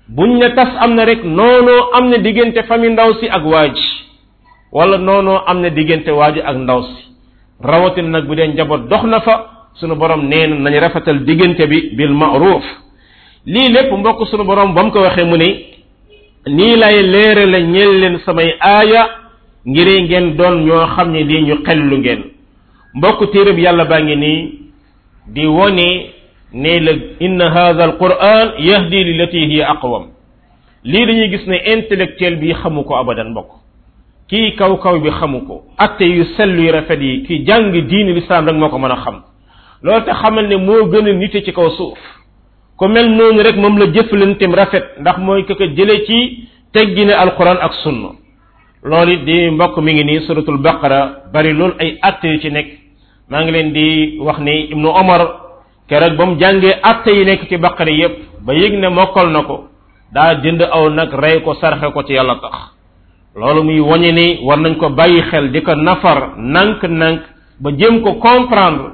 buñ ne tas am na rek noonoo am na diggante famille ndaw si ak waa ji wala noonoo am na diggante waa ji ak ndaw si rawatin nag bu dee njaboot dox na fa sunu borom nee na nañ rafetal diggante bi bil ma'ruf lii lépp mbokk sunu borom ba mu ko waxee mu ne nii lay leere la ñeel leen samay aaya ngiree ngeen doon ñoo xam ne lii ñu xellu ngeen mbokk téereb yàlla baa ngi nii di wone ne la inna hadha alquran yahdi lillati hiya aqwam lii dañuy gis ne intellectuel bi xamu ko abadan mbokk kii kaw kaw bi xamu ko atte yu sell yu rafet yi ki jàng diini lislaam rek moo ko mën a xam loolu te xamal ne moo gën a nite ci kaw suuf ku mel noonu rek moom la jëflanteem rafet ndax mooy ko ko jële ci teggi ne alquran ak sunna loolu it di mbokk mi ngi nii suratul baqara bari loolu ay atte yu ci nekk maa ngi leen di wax ni ibnu omar keroog ba mu jàngee atte yi nekk ci baqara yépp ba yëg ne mokkal na ko daa jënd aw nag rey ko sarxe ko ci yàlla tax loolu muy wañe ni war nañ ko bàyyi xel di ko nafar nank-nank ba jëm ko comprendre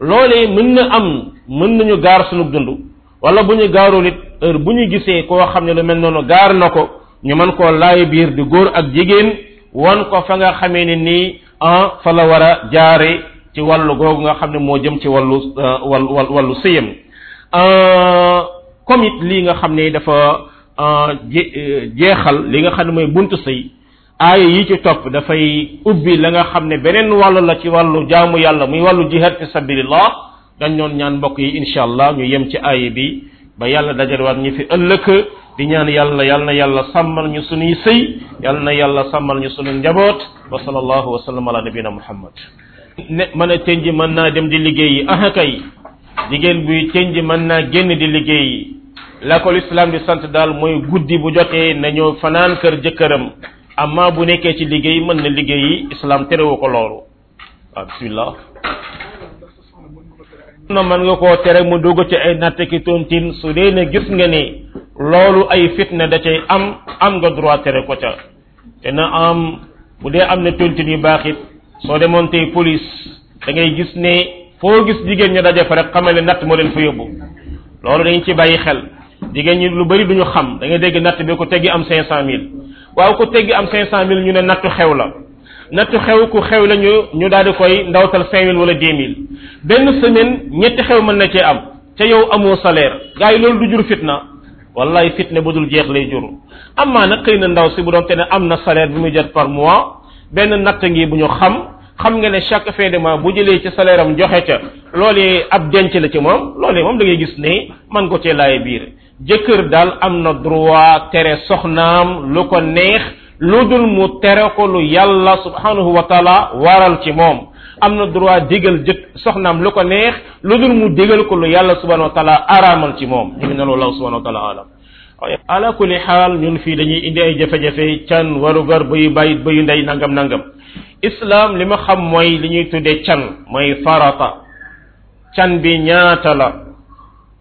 loolee mën na am mën nañu gaar sunu dund wala bu ñu gaarul it heure bu ñu gisee koo xam ne lu mel noonu gaar na ko ñu mën koo laay biir di góor ak jigéen wan ko fa nga xamee ne nii en fa la war a jaare ci wàllu googu nga xam ne moo jëm ci wàllu wàllu wàllu sëyam comme it lii nga xam ne dafa jeexal li nga xam ne mooy buntu sëy aaya yi ci topp dafay ubbi la nga xam ne beneen wàllu la ci wàllu jaamu yàlla muy wàllu jihad fi sabilillah dañ doon ñaan mbokk yi incha allah ñu yem ci aaya bi ba yàlla dajalewaat ñu fi ëllëg di ñaan yàlla yàlla na yàlla sàmmal ñu sunuy sëy yàlla na yàlla sàmmal ñu sunu njaboot wa sallallahu wa sallam ala nabina muhammad ne mën a tënj mën naa dem di liggéey yi aha kay jigéen buy tënj mën naa génn di liggéey yi la ko lislaam di sant daal mooy guddi bu jotee nañoo fanaan kër jëkkëram amma bu nekkee ci liggéey mën na liggéey yi islaam terewu ko loolu waaw bismillah na mën nga koo tere mu dugg ci ay natt ki tontin su dee ne gis nga ni loolu ay fitna da cay am am nga droit tere ko ca te na am bu dee am na tontin yu baax it soo demoon tey police da ngay gis ne foo gis jigéen ñi daje fa rek xamal ne natt moo leen fa yóbbu loolu dañ ci bàyyi xel jigéen ñi lu bari duñu xam da ngay dégg natt bi ko teggi am cinq cent mille waaw ko teggi am cinq cent mille ñu ne nattu xew la nattu xew ku xew la ñu ñu daal di koy ndawtal cinq mille wala dix mille benn semaine ñetti xew mën na cee am ca yow amoo salaire gars yi loolu du jur fitna wallahi fitne bu dul jeex lay jur amaa nag xëy na ndaw si bu doon te ne am na salaire bi muy jot par mois benn natt ngi bu ñu xam xam nga ne chaque fin de mois bu jëlee ci salaire am joxe ca loolee ab denc la ci moom loolee moom da ngay gis ne man ko cee laaye biir jëkkër daal am na droit tere soxnaam lu ko neex lu dul mu tere ko lu yàlla subhanahu wa taala waral ci moom am na droit digal jëkk soxnaam lu ko neex lu dul mu digal ko lu yàlla subhanahu wa taala araamal ci moom ñu ngi ne loolu subhanahu wa taala alam ala kulli xaal ñun fii dañuy indi ay jafe-jafe can warugar bayu bàyyi bayu ndey nangam nangam islam li ma xam mooy li ñuy tuddee can mooy farata can bi ñaata la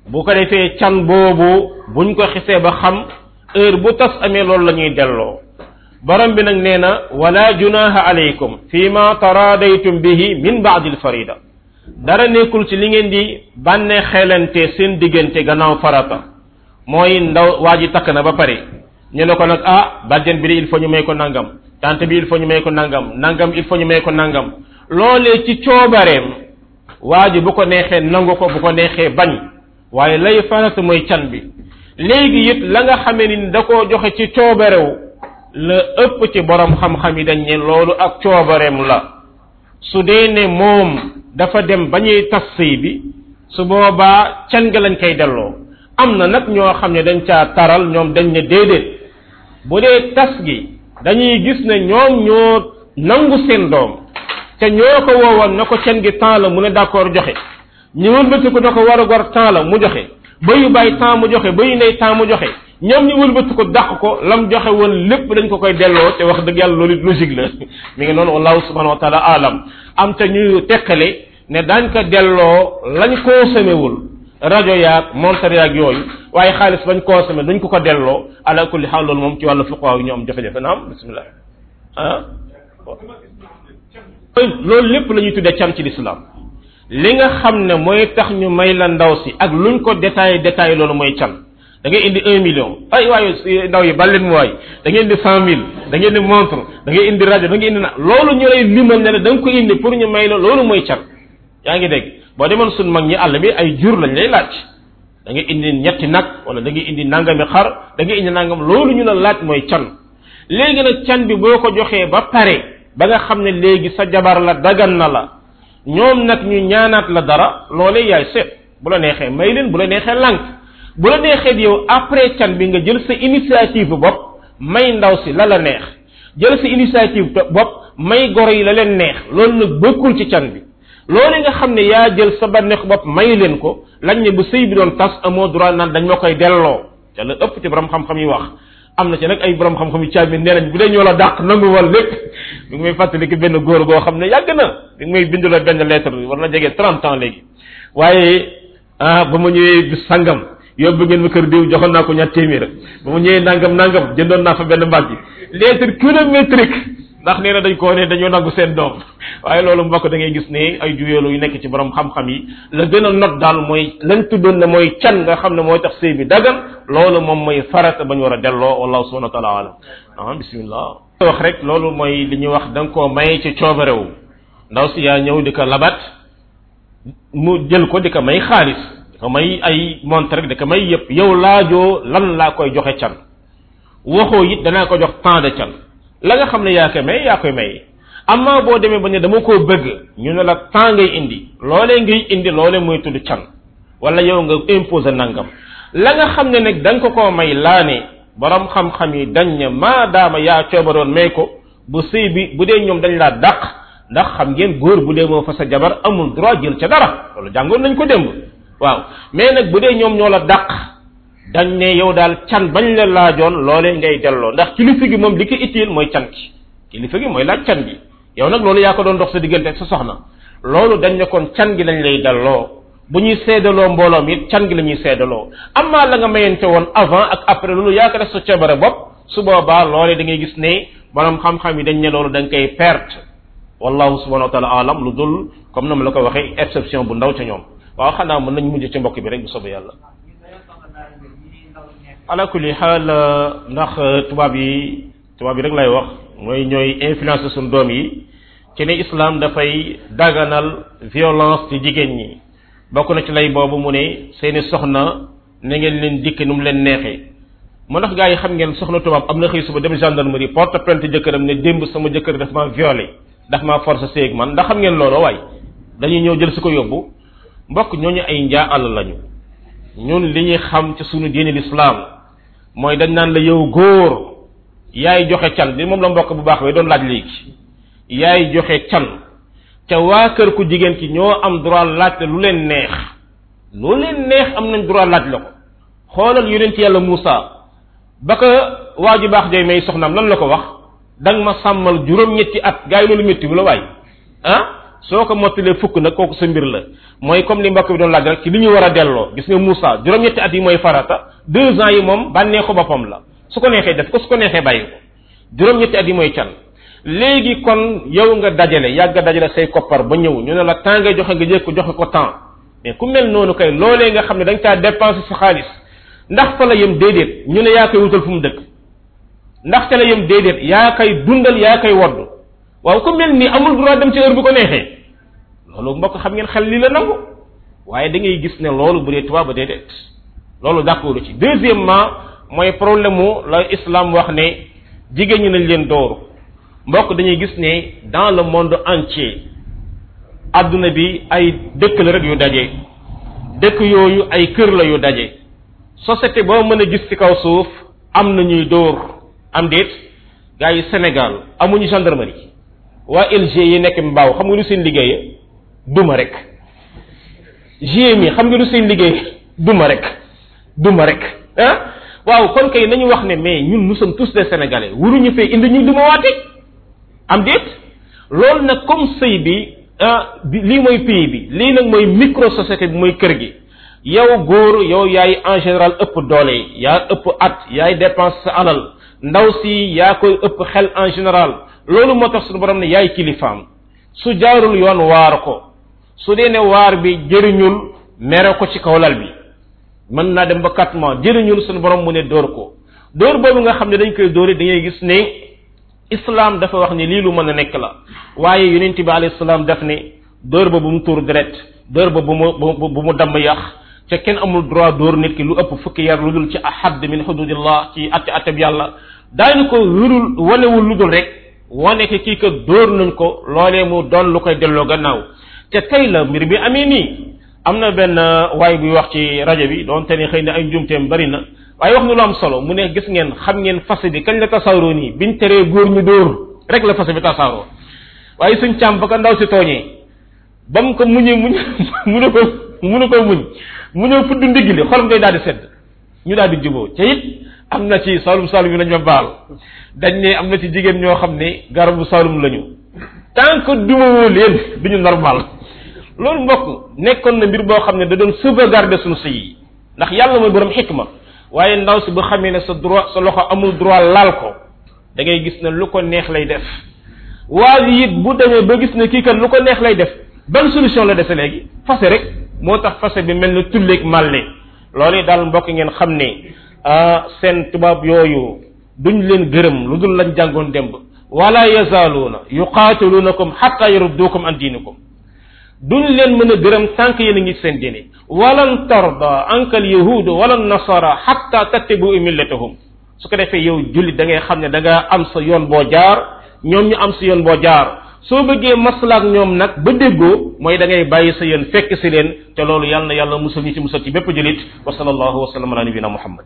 bu ko defee can boobu buñ ko xisee ba xam heure bu tas amee loolu la ñuy delloo borom bi nag nee na wala junaha alaykum fi ma taradaytum bihi min baadi alfarida dara nekkul ci li ngeen di bànnee xelante seen diggante gannaaw farata mooy ndaw waa ji takk na ba pare ñu ne ko nag ah bàjjen bi il faut ñu may ko nangam tante bi il faut ñu may ko nangam nangam il faut ñu may ko nangam loolee ci coobareem waa ji bu ko neexee nangu ko bu ko neexee bañ waaye lay farata mooy can bi léegi it la nga xamee ni da koo joxe ci coobarew la ëpp ci borom xam-xam yi dañ ne loolu ak coobareem la su dee ne moom dafa dem ba ñuy tas sëy bi su boobaa can ga lañ koy delloo am na nag ñoo xam ne dañ caa taral ñoom dañ ne déedéet bu dee tas gi dañuy gis ne ñoom ñoo nangu seen doom te ñoo ko woowoon na ko cen gi temps la mu ne d'accord joxe ñu wëlbati ko na ko war a gor temps la mu joxe ba yu bàyyi temps mu joxe ba yu ndey temps mu joxe ñoom ñu wëlbati ko dàq ko lam joxe woon lépp dañ ko koy delloo te wax dëgg yàlla loolu it logique la mi ngi noonu wallahu subhanahu wa taala alam am te ñu teqale ne daañ ko delloo lañ consommé wul rajo yaag montar yaag yooyu waaye xaalis bañ consommé dañ ko ko delloo ala kulli xaal loolu moom ci wàllu fuqaa yi ñoo am jafe-jafe na am bismillah ah loolu lépp la ñuy tuddee cam ci lislaam li nga xam ne mooy tax ñu may la ndaw si ak luñ ko détaillé détaillé loolu mooy can da ngay indi un million ay waaye ndaw yi bal leen waay da ngay indi cent mille da ngay indi montre da ngay indi rajo da ngay indi na loolu ñu lay limal ne la da nga ko indi pour ñu may la loolu mooy can yaa ngi dégg boo demoon suñ mag ñi àll bi ay jur lañ lay laaj da ngay indi ñetti nag wala da ngay indi nangami xar da ngay indi nangam loolu ñu la laaj mooy can léegi nag can bi boo ko joxee ba pare ba nga xam ne léegi sa jabar la dagan na la ñoom nag ñu ñaanaat la dara loolee yaay seet bu la neexee may leen bu la neexee lànk bu la neexee yow après can bi nga jël sa initiative bopp may ndaw si la la neex jël sa initiative bopp may goro yi la leen neex loolu nag bokkul ci can bi loolu nga xam ne yaa jël sa bànneex bopp may leen ko lañ ne bu sëy bi doon tas amoo droit naan dañ ma koy delloo te la ëpp ci borom xam-xam yi wax am na ci nag ay borom xam-xam yu caabi nee nañ bu dee ñoo la dàq nangu wal lépp mi ngi may fàttali ki benn góor goo xam ne yàgg na mi ngi may bindu la benn lettre bi war na jege 30 ans léegi waaye ah ba ma ñëwee bis sangam yóbbu ngeen ma kër diw joxoon naa ko ñaar téeméer ba ma ñëwee nangam nangam jëndoon naa fa benn mbàjj lettre kilométrique ndax nee na dañ koo ne dañoo nangu seen doom waaye loolu mbokk da ngay gis ne ay juyeelu yu nekk ci borom xam-xam yi la gën a not daal mooy lañ tuddoon ne mooy can nga xam ne mooy tax sëy bi dagan loolu moom mooy farata bañ war a delloo wallahu subhanahu wa taala alam ah bismillah wax rek loolu mooy li ñuy wax da nga koo may ci coobarewu ndaw si yaa ñëw di ko labat mu jël ko di ko may xaalis di ko may ay montre di ko may yëpp yow laajoo lan laa koy joxe can waxoo it danaa ko jox temps de can la nga xam ne yaa koy may yaa koy may amma boo demee ba ne dama koo bëgg ñu ne la temps ngay indi loolee ngay indi loolee mooy tudd can wala yow nga imposé nangam la nga xam ne nag da nga ko koo may laa ne borom xam-xam yi dañ ne maadaama yaa coobaroon may ko bu sëy bi bu dee ñoom dañ laa dàq ndax xam ngeen góor bu dee moo fa sa jabar amul droit jël ca dara loolu jàngoon nañ ko démb waaw mais nag bu dee ñoom ñoo la dàq dañ ne yow daal can bañ la laajoon loolee ngay delloo ndax kilifa gi moom li ko itteel mooy can gi kilifa gi mooy laaj can gi yow nag loolu yaa ko doon dox sa diggante ak sa soxna loolu dañ ne kon can gi lañ lay delloo bu ñuy seedaloo mbooloom it can gi la ñuy seedaloo amma la nga mayante woon avant ak après loolu yaa ko def sa coobare bopp su boobaa loolee da ngay gis ne borom xam-xam yi dañ ne loolu da nga koy perte wallahu subhanahu wa taala alam lu dul comme na ma la ko waxee exception bu ndaw ca ñoom waaw xanaa mën nañ mujj ci mbokk bi rek bu soobee yàlla ala kulli xaal ndax tubaab yi tubaab yi rek lay wax mooy ñooy influence suñu doom yi ci ne islam dafay daganal violence ci jigéen ñi bokk na ci lay boobu mu ne seeni soxna na ngeen leen dikk nu mu leen neexee moo tax gars yi xam ngeen soxna tubaab am na xëy suba dem gendarmerie porte plainte jëkkëram ne démb sama jëkkër daf maa violé daf maa forcé séeg man ndax xam ngeen loolu waay dañuy ñëw jël si ko yóbbu mbokk ñooñu ay njaa àll lañu ñun li ñuy xam ci sunu diine lislaam mooy dañ naan la yow góor yaay joxe can li moom la mbokk bu baax way doon laaj léegi yaay joxe can te waa kër ku jigéen ki ñoo am droit laaj la lu leen neex lu leen neex am nañ droit laaj la ko xoolal yonent yàlla Moussa ba ko waa ju baax jay may soxnaam lan la ko wax da nga ma sàmmal juróom-ñetti at gars yi loolu métti bu la waay ah soo ko mottalee fukk nag kooku sa mbir la mooy comme li mbokk bi doon laaj rek ci li ñu war a delloo gis nga Moussa juróom-ñetti at yi mooy farata deux ans yi moom bànneexu boppam la su ko neexee def ko su ko neexee bàyyi ko juróom-ñetti at yi mooy can léegi kon yow nga dajale yàgg nga dajale say koppar ba ñëw ñu ne la temps ngay joxe nga jëkk ko joxe ko temps mais ku mel noonu kay loolee nga xam ne da nga caa dépensé sa xaalis ndax fa la yem déedéet ñu ne yaa koy wutal fu mu dëkk ndax ca la yem déedéet yaa koy dundal yaa koy wodd waaw ku mel ni amul droit dem ci heure bu ko neexee loolu mbokk xam ngeen xel li la nangu waaye da ngay gis ne loolu bu dee tubaab ba déedéet loolu d'accord ci deuxièmement mooy problème mu la islam wax ne jigéen ñi nañ leen dooru mbokk dañuy gis ne dans le monde entier adduna bi ay dëkk la rek yu daje dëkk yooyu ay kër la yu daje société boo mën a gis ci kaw suuf am na ñuy dóor am déet gars yi Sénégal amuñu gendarmerie waa LG yi nekk mbaaw xam nga lu seen liggéey duma rek GMI xam nga lu seen liggéey duma rek duma rek ah waaw kon kay nañu wax ne mais ñun nous sommes tous des sénégalais waruñu fee indi ñu duma waate am déet loolu nag comme sëy bi ah bi lii mooy pays bi lii nag mooy micro société bi mooy kër gi yow góor yow yaay en général ëpp doole yaa ëpp at yaay dépense sa alal ndaw si yaa koy ëpp xel en général loolu moo tax suñu borom ne yaay kilifaam su jaarul yoon waar ko su dee ne waar bi jëriñul mere ko ci kaw lal bi mën naa dem ba quatre mois jëriñul suñu borom mu ne dóor ko dóor boobu nga xam ne dañ koy dóori da ngay gis ne islam dafa wax ne lii lu mën a nekk la waaye yonent bi alayhi salaam daf ne dóor ba bu mu tuur deret dóor ba bu mu bu mu damm yax te kenn amul droit dóor nit ki lu ëpp fukki yar lu dul ci ahad min hududillah ci atte atteb yàlla daañu ko wérul wanewul lu dul rek wane ki kii ko dóor nañ ko loolee mu doon lu koy delloo gannaaw te tey la mbir bi amee nii am na benn waay buy wax ci rajo bi doonte ne xëy na ay njumteem bari na waaye wax nu lu am solo mu ne gis ngeen xam ngeen fas bi kañ la tasaaroo nii biñ teree góor ñu dóor rek la fas bi tasaaroo waaye suñ càmm ba ko ndaw si tooñee ba mu ko muñee muñ munu ko munu ko muñ mu ñëw fudd ndigg li xolam ngay daal di sedd ñu daal di juboo te it am na ci salum salum yi nañ ma baal dañ ne am na ci jigéen ñoo xam ne garabu salum lañu tant que dumawoo leen duñu normal loolu mbokk nekkoon na mbir boo xam ne da doon sauvegarder suñu sëy yi ndax yàlla mooy borom xikma waaye ndaw si bu xamee ne sa droit sa loxo amul droit laal ko da ngay gis ne lu ko neex lay def waa ji it bu demee ba gis ne kii kat lu ko neex lay def ban solution la dese léegi fase rek moo tax fase bi mel na tulleeg màlle loolu daal mbokk ngeen xam ne seen tubaab yooyu duñ leen gërëm lu dul lañ jàngoon démb wala yazaaluuna yuqaatiluunakum xatta yarudduukum an diinikum duñ leen mën a gërëm tànk yéen a ngi seen diine walan tarda anka al yahudu wala nasara xatta tattabiu millatahum su ko defee yow jullit da ngay xam ne da nga am sa yoon boo jaar ñoom ñu am sa yoon boo jaar soo bëggee maslaak ñoom nag ba déggoo mooy da ngay bàyyi sa yoon fekk si leen te loolu yàlla na yàlla musal ñu ci musal ci bépp jullit wa sallallahu wa sallam ala nabina muhammad